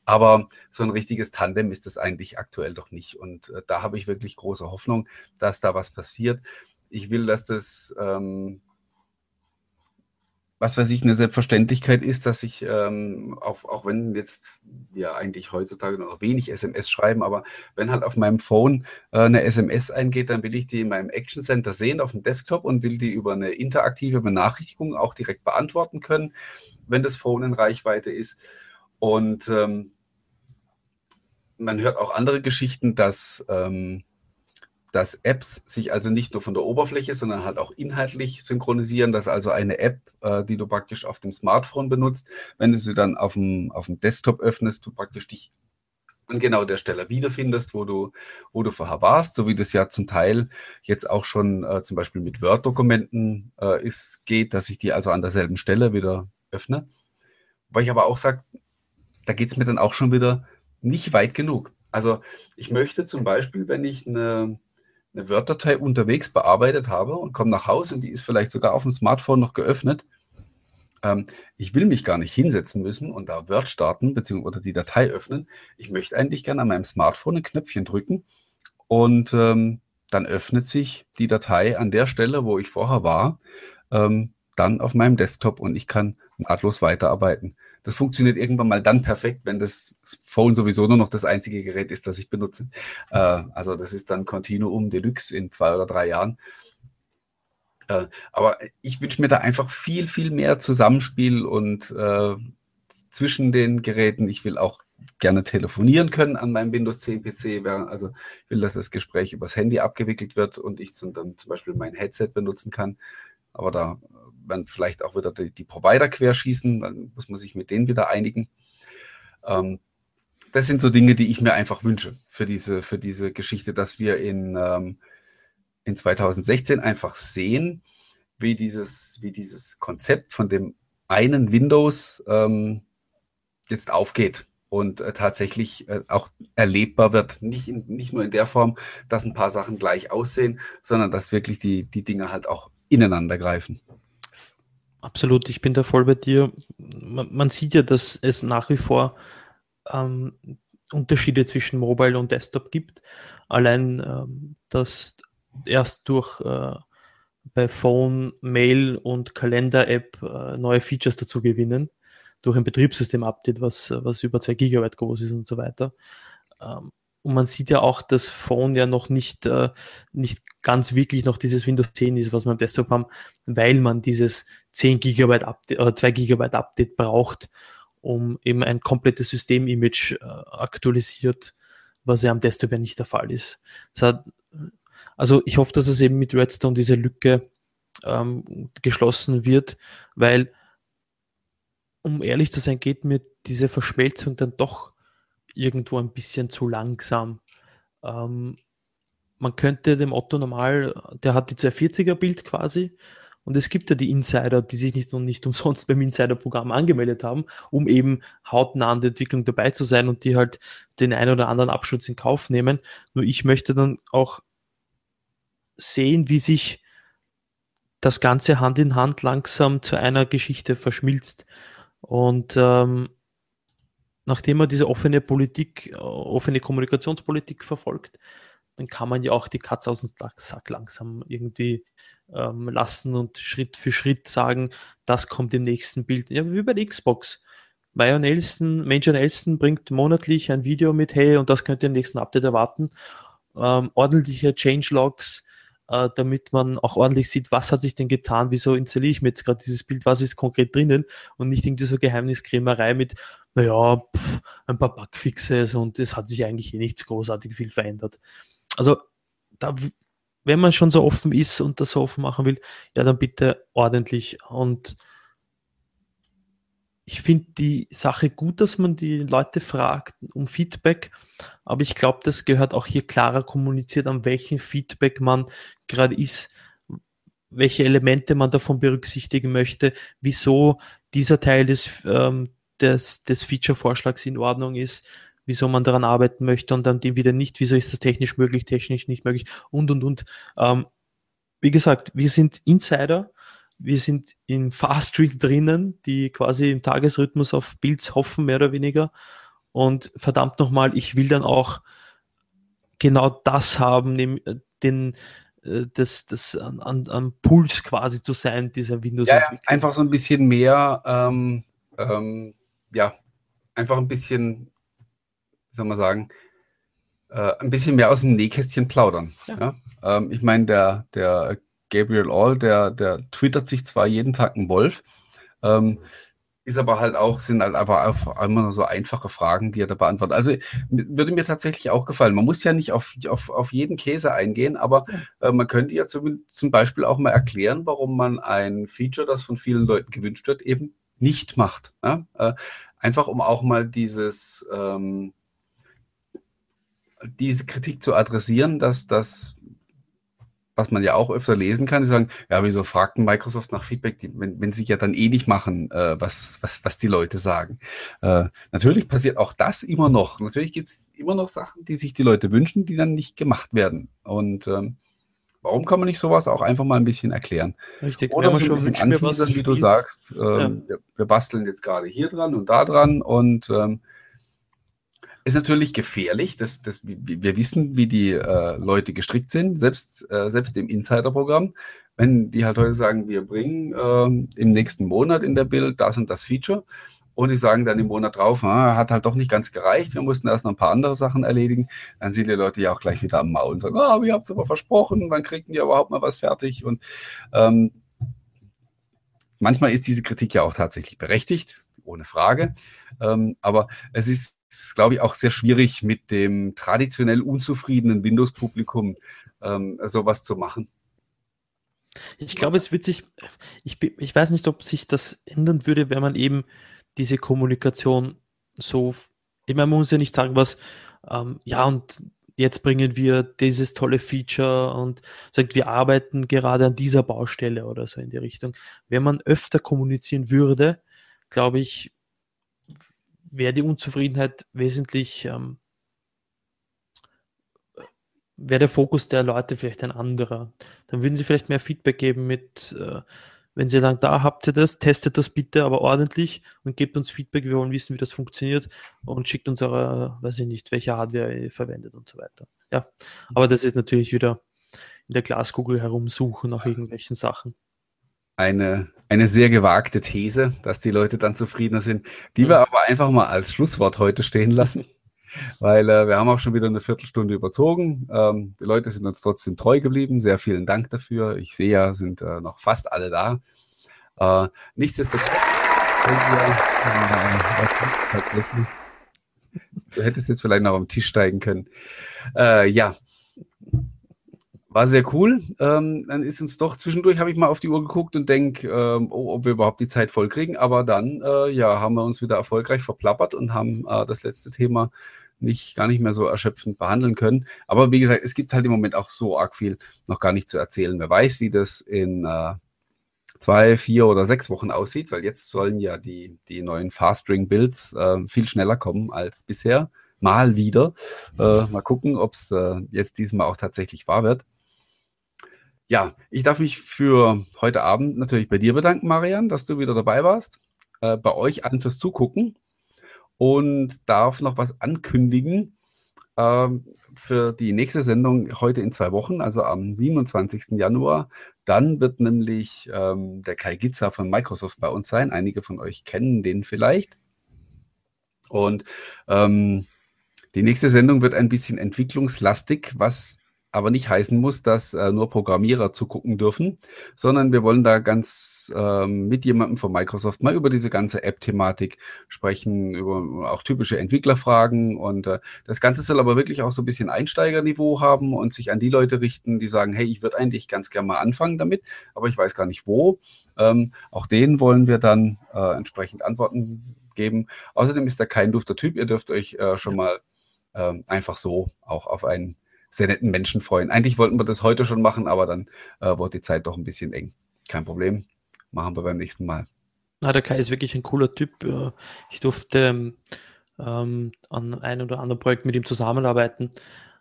Aber so ein richtiges Tandem ist es eigentlich aktuell doch nicht. Und äh, da habe ich wirklich große Hoffnung, dass da was passiert. Ich will, dass das ähm, was weiß ich, eine Selbstverständlichkeit ist, dass ich, ähm, auch, auch wenn jetzt wir eigentlich heutzutage nur noch wenig SMS schreiben, aber wenn halt auf meinem Phone äh, eine SMS eingeht, dann will ich die in meinem Action Center sehen auf dem Desktop und will die über eine interaktive Benachrichtigung auch direkt beantworten können, wenn das Phone in Reichweite ist. Und ähm, man hört auch andere Geschichten, dass ähm, dass Apps sich also nicht nur von der Oberfläche, sondern halt auch inhaltlich synchronisieren, dass also eine App, äh, die du praktisch auf dem Smartphone benutzt, wenn du sie dann auf dem, auf dem Desktop öffnest, du praktisch dich an genau der Stelle wiederfindest, wo du, wo du vorher warst, so wie das ja zum Teil jetzt auch schon äh, zum Beispiel mit Word-Dokumenten äh, geht, dass ich die also an derselben Stelle wieder öffne. Weil ich aber auch sage, da geht es mir dann auch schon wieder nicht weit genug. Also ich möchte zum Beispiel, wenn ich eine, eine Word-Datei unterwegs bearbeitet habe und komme nach Hause und die ist vielleicht sogar auf dem Smartphone noch geöffnet, ähm, ich will mich gar nicht hinsetzen müssen und da Word starten beziehungsweise die Datei öffnen. Ich möchte eigentlich gerne an meinem Smartphone ein Knöpfchen drücken und ähm, dann öffnet sich die Datei an der Stelle, wo ich vorher war, ähm, dann auf meinem Desktop und ich kann nahtlos weiterarbeiten. Das funktioniert irgendwann mal dann perfekt, wenn das Phone sowieso nur noch das einzige Gerät ist, das ich benutze. Äh, also das ist dann Continuum Deluxe in zwei oder drei Jahren. Äh, aber ich wünsche mir da einfach viel, viel mehr Zusammenspiel und äh, zwischen den Geräten. Ich will auch gerne telefonieren können an meinem Windows 10 PC. Also ich will, dass das Gespräch übers Handy abgewickelt wird und ich dann zum Beispiel mein Headset benutzen kann. Aber da werden vielleicht auch wieder die, die Provider querschießen, dann muss man sich mit denen wieder einigen. Ähm, das sind so Dinge, die ich mir einfach wünsche für diese, für diese Geschichte, dass wir in, ähm, in 2016 einfach sehen, wie dieses, wie dieses Konzept von dem einen Windows ähm, jetzt aufgeht und äh, tatsächlich äh, auch erlebbar wird. Nicht, in, nicht nur in der Form, dass ein paar Sachen gleich aussehen, sondern dass wirklich die, die Dinge halt auch ineinander greifen. Absolut, ich bin da voll bei dir. Man, man sieht ja, dass es nach wie vor ähm, Unterschiede zwischen Mobile und Desktop gibt. Allein, ähm, dass erst durch äh, bei Phone, Mail und Kalender-App äh, neue Features dazu gewinnen, durch ein Betriebssystem-Update, was, was über 2 Gigabyte groß ist und so weiter. Ähm, und man sieht ja auch, dass Phone ja noch nicht, äh, nicht ganz wirklich noch dieses Windows 10 ist, was wir im Desktop haben, weil man dieses 10 Gigabyte Update, oder 2 Gigabyte Update braucht, um eben ein komplettes System-Image äh, aktualisiert, was ja am Desktop ja nicht der Fall ist. Hat, also ich hoffe, dass es eben mit Redstone diese Lücke ähm, geschlossen wird, weil, um ehrlich zu sein, geht mir diese Verschmelzung dann doch irgendwo ein bisschen zu langsam. Ähm, man könnte dem Otto normal, der hat die 240er Bild quasi, und es gibt ja die Insider, die sich nicht und nicht umsonst beim Insider-Programm angemeldet haben, um eben hautnah an der Entwicklung dabei zu sein und die halt den einen oder anderen Abschutz in Kauf nehmen. Nur ich möchte dann auch sehen, wie sich das Ganze Hand in Hand langsam zu einer Geschichte verschmilzt. Und ähm, nachdem man diese offene Politik, offene Kommunikationspolitik verfolgt, dann kann man ja auch die Katze aus dem Sack langsam irgendwie ähm, lassen und Schritt für Schritt sagen, das kommt im nächsten Bild. Ja, wie bei der Xbox. Major Nelson, Major Nelson bringt monatlich ein Video mit, hey, und das könnt ihr im nächsten Update erwarten. Ähm, ordentliche Changelogs, äh, damit man auch ordentlich sieht, was hat sich denn getan, wieso installiere ich mir jetzt gerade dieses Bild, was ist konkret drinnen und nicht irgendwie so Geheimniskrämerei mit, naja, pff, ein paar Bugfixes und es hat sich eigentlich eh nicht großartig viel verändert. Also da, wenn man schon so offen ist und das so offen machen will, ja, dann bitte ordentlich und ich finde die Sache gut, dass man die Leute fragt um Feedback, aber ich glaube, das gehört auch hier klarer kommuniziert, an welchem Feedback man gerade ist, welche Elemente man davon berücksichtigen möchte, wieso dieser Teil des, ähm, des, des Feature-Vorschlags in Ordnung ist, wieso man daran arbeiten möchte und dann die wieder nicht, wieso ist das technisch möglich, technisch nicht möglich und und und. Ähm, wie gesagt, wir sind Insider wir sind in Fast Streak drinnen, die quasi im Tagesrhythmus auf Builds hoffen, mehr oder weniger. Und verdammt nochmal, ich will dann auch genau das haben, äh, den, äh, das, das an, an, an Puls quasi zu sein, dieser windows ja, einfach so ein bisschen mehr, ähm, ähm, ja, einfach ein bisschen, wie soll man sagen, äh, ein bisschen mehr aus dem Nähkästchen plaudern. Ja. ja? Ähm, ich meine, der, der Gabriel All, der, der twittert sich zwar jeden Tag ein Wolf, ähm, ist aber halt auch, sind halt aber auch immer so einfache Fragen, die er da beantwortet. Also würde mir tatsächlich auch gefallen. Man muss ja nicht auf, auf, auf jeden Käse eingehen, aber äh, man könnte ja zum, zum Beispiel auch mal erklären, warum man ein Feature, das von vielen Leuten gewünscht wird, eben nicht macht. Ja? Äh, einfach um auch mal dieses, ähm, diese Kritik zu adressieren, dass das was man ja auch öfter lesen kann, die sagen, ja, wieso fragt Microsoft nach Feedback, die, wenn, wenn sie ja dann eh nicht machen, äh, was, was, was die Leute sagen. Äh, natürlich passiert auch das immer noch. Natürlich gibt es immer noch Sachen, die sich die Leute wünschen, die dann nicht gemacht werden. Und ähm, warum kann man nicht sowas auch einfach mal ein bisschen erklären? Richtig, Oder man so ein schon bisschen anteasern, wie du sagst, ähm, wir, wir basteln jetzt gerade hier dran und da dran und ähm, ist natürlich gefährlich. Das, das, wir wir wissen, wie die äh, Leute gestrickt sind, selbst, äh, selbst im Insider-Programm. Wenn die halt heute sagen, wir bringen ähm, im nächsten Monat in der Bild das und das Feature und die sagen dann im Monat drauf, ah, hat halt doch nicht ganz gereicht, wir mussten erst noch ein paar andere Sachen erledigen, dann sind die Leute ja auch gleich wieder am Maul und sagen, ah, ihr habt es aber versprochen, wann kriegen die überhaupt mal was fertig? Und ähm, manchmal ist diese Kritik ja auch tatsächlich berechtigt, ohne Frage. Ähm, aber es ist, glaube ich, auch sehr schwierig, mit dem traditionell unzufriedenen Windows-Publikum ähm, sowas zu machen. Ich glaube, es wird sich, ich, ich weiß nicht, ob sich das ändern würde, wenn man eben diese Kommunikation so, ich meine, man muss ja nicht sagen, was, ähm, ja, und jetzt bringen wir dieses tolle Feature und sagt, wir arbeiten gerade an dieser Baustelle oder so in die Richtung. Wenn man öfter kommunizieren würde, glaube ich, wäre die Unzufriedenheit wesentlich, ähm, wäre der Fokus der Leute vielleicht ein anderer. Dann würden sie vielleicht mehr Feedback geben mit, äh, wenn sie sagen, da habt ihr das, testet das bitte aber ordentlich und gebt uns Feedback, wir wollen wissen, wie das funktioniert und schickt uns eure, weiß ich nicht, welche Hardware ihr verwendet und so weiter. Ja, aber das ist natürlich wieder in der Glaskugel herumsuchen nach irgendwelchen Sachen. Eine, eine sehr gewagte These, dass die Leute dann zufriedener sind, die wir aber einfach mal als Schlusswort heute stehen lassen. Weil äh, wir haben auch schon wieder eine Viertelstunde überzogen. Ähm, die Leute sind uns trotzdem treu geblieben. Sehr vielen Dank dafür. Ich sehe ja, sind äh, noch fast alle da. Äh, nichtsdestotrotz, wir, tatsächlich. Du hättest jetzt vielleicht noch am Tisch steigen können. Äh, ja, war sehr cool. Ähm, dann ist uns doch, zwischendurch habe ich mal auf die Uhr geguckt und denke, ähm, oh, ob wir überhaupt die Zeit voll kriegen. Aber dann, äh, ja, haben wir uns wieder erfolgreich verplappert und haben äh, das letzte Thema nicht, gar nicht mehr so erschöpfend behandeln können. Aber wie gesagt, es gibt halt im Moment auch so arg viel noch gar nicht zu erzählen. Wer weiß, wie das in äh, zwei, vier oder sechs Wochen aussieht, weil jetzt sollen ja die, die neuen Fast-Ring-Builds äh, viel schneller kommen als bisher. Mal wieder. Äh, mal gucken, ob es äh, jetzt diesmal auch tatsächlich wahr wird. Ja, ich darf mich für heute Abend natürlich bei dir bedanken, Marian, dass du wieder dabei warst. Äh, bei euch allen fürs Zugucken und darf noch was ankündigen ähm, für die nächste Sendung heute in zwei Wochen, also am 27. Januar. Dann wird nämlich ähm, der Kai Gitzer von Microsoft bei uns sein. Einige von euch kennen den vielleicht. Und ähm, die nächste Sendung wird ein bisschen entwicklungslastig, was aber nicht heißen muss, dass äh, nur Programmierer zugucken dürfen, sondern wir wollen da ganz ähm, mit jemandem von Microsoft mal über diese ganze App-Thematik sprechen, über auch typische Entwicklerfragen und äh, das Ganze soll aber wirklich auch so ein bisschen Einsteigerniveau haben und sich an die Leute richten, die sagen, hey, ich würde eigentlich ganz gerne mal anfangen damit, aber ich weiß gar nicht wo. Ähm, auch denen wollen wir dann äh, entsprechend Antworten geben. Außerdem ist er kein dufter Typ, ihr dürft euch äh, schon mal ähm, einfach so auch auf einen sehr netten Menschen freuen. Eigentlich wollten wir das heute schon machen, aber dann äh, wurde die Zeit doch ein bisschen eng. Kein Problem. Machen wir beim nächsten Mal. Na, der Kai ist wirklich ein cooler Typ. Äh, Ich durfte ähm, an ein oder anderen Projekt mit ihm zusammenarbeiten.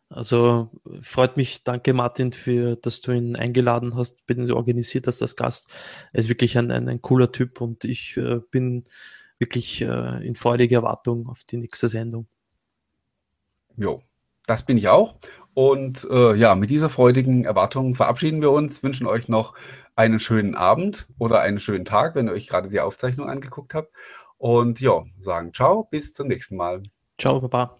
Also freut mich, danke Martin, für, dass du ihn eingeladen hast, bin organisiert hast als Gast. Er ist wirklich ein, ein, ein cooler Typ und ich äh, bin wirklich äh, in freudiger Erwartung auf die nächste Sendung. Jo, das bin ich auch. Und äh, ja, mit dieser freudigen Erwartung verabschieden wir uns, wünschen euch noch einen schönen Abend oder einen schönen Tag, wenn ihr euch gerade die Aufzeichnung angeguckt habt. Und ja, sagen ciao, bis zum nächsten Mal. Ciao, Papa.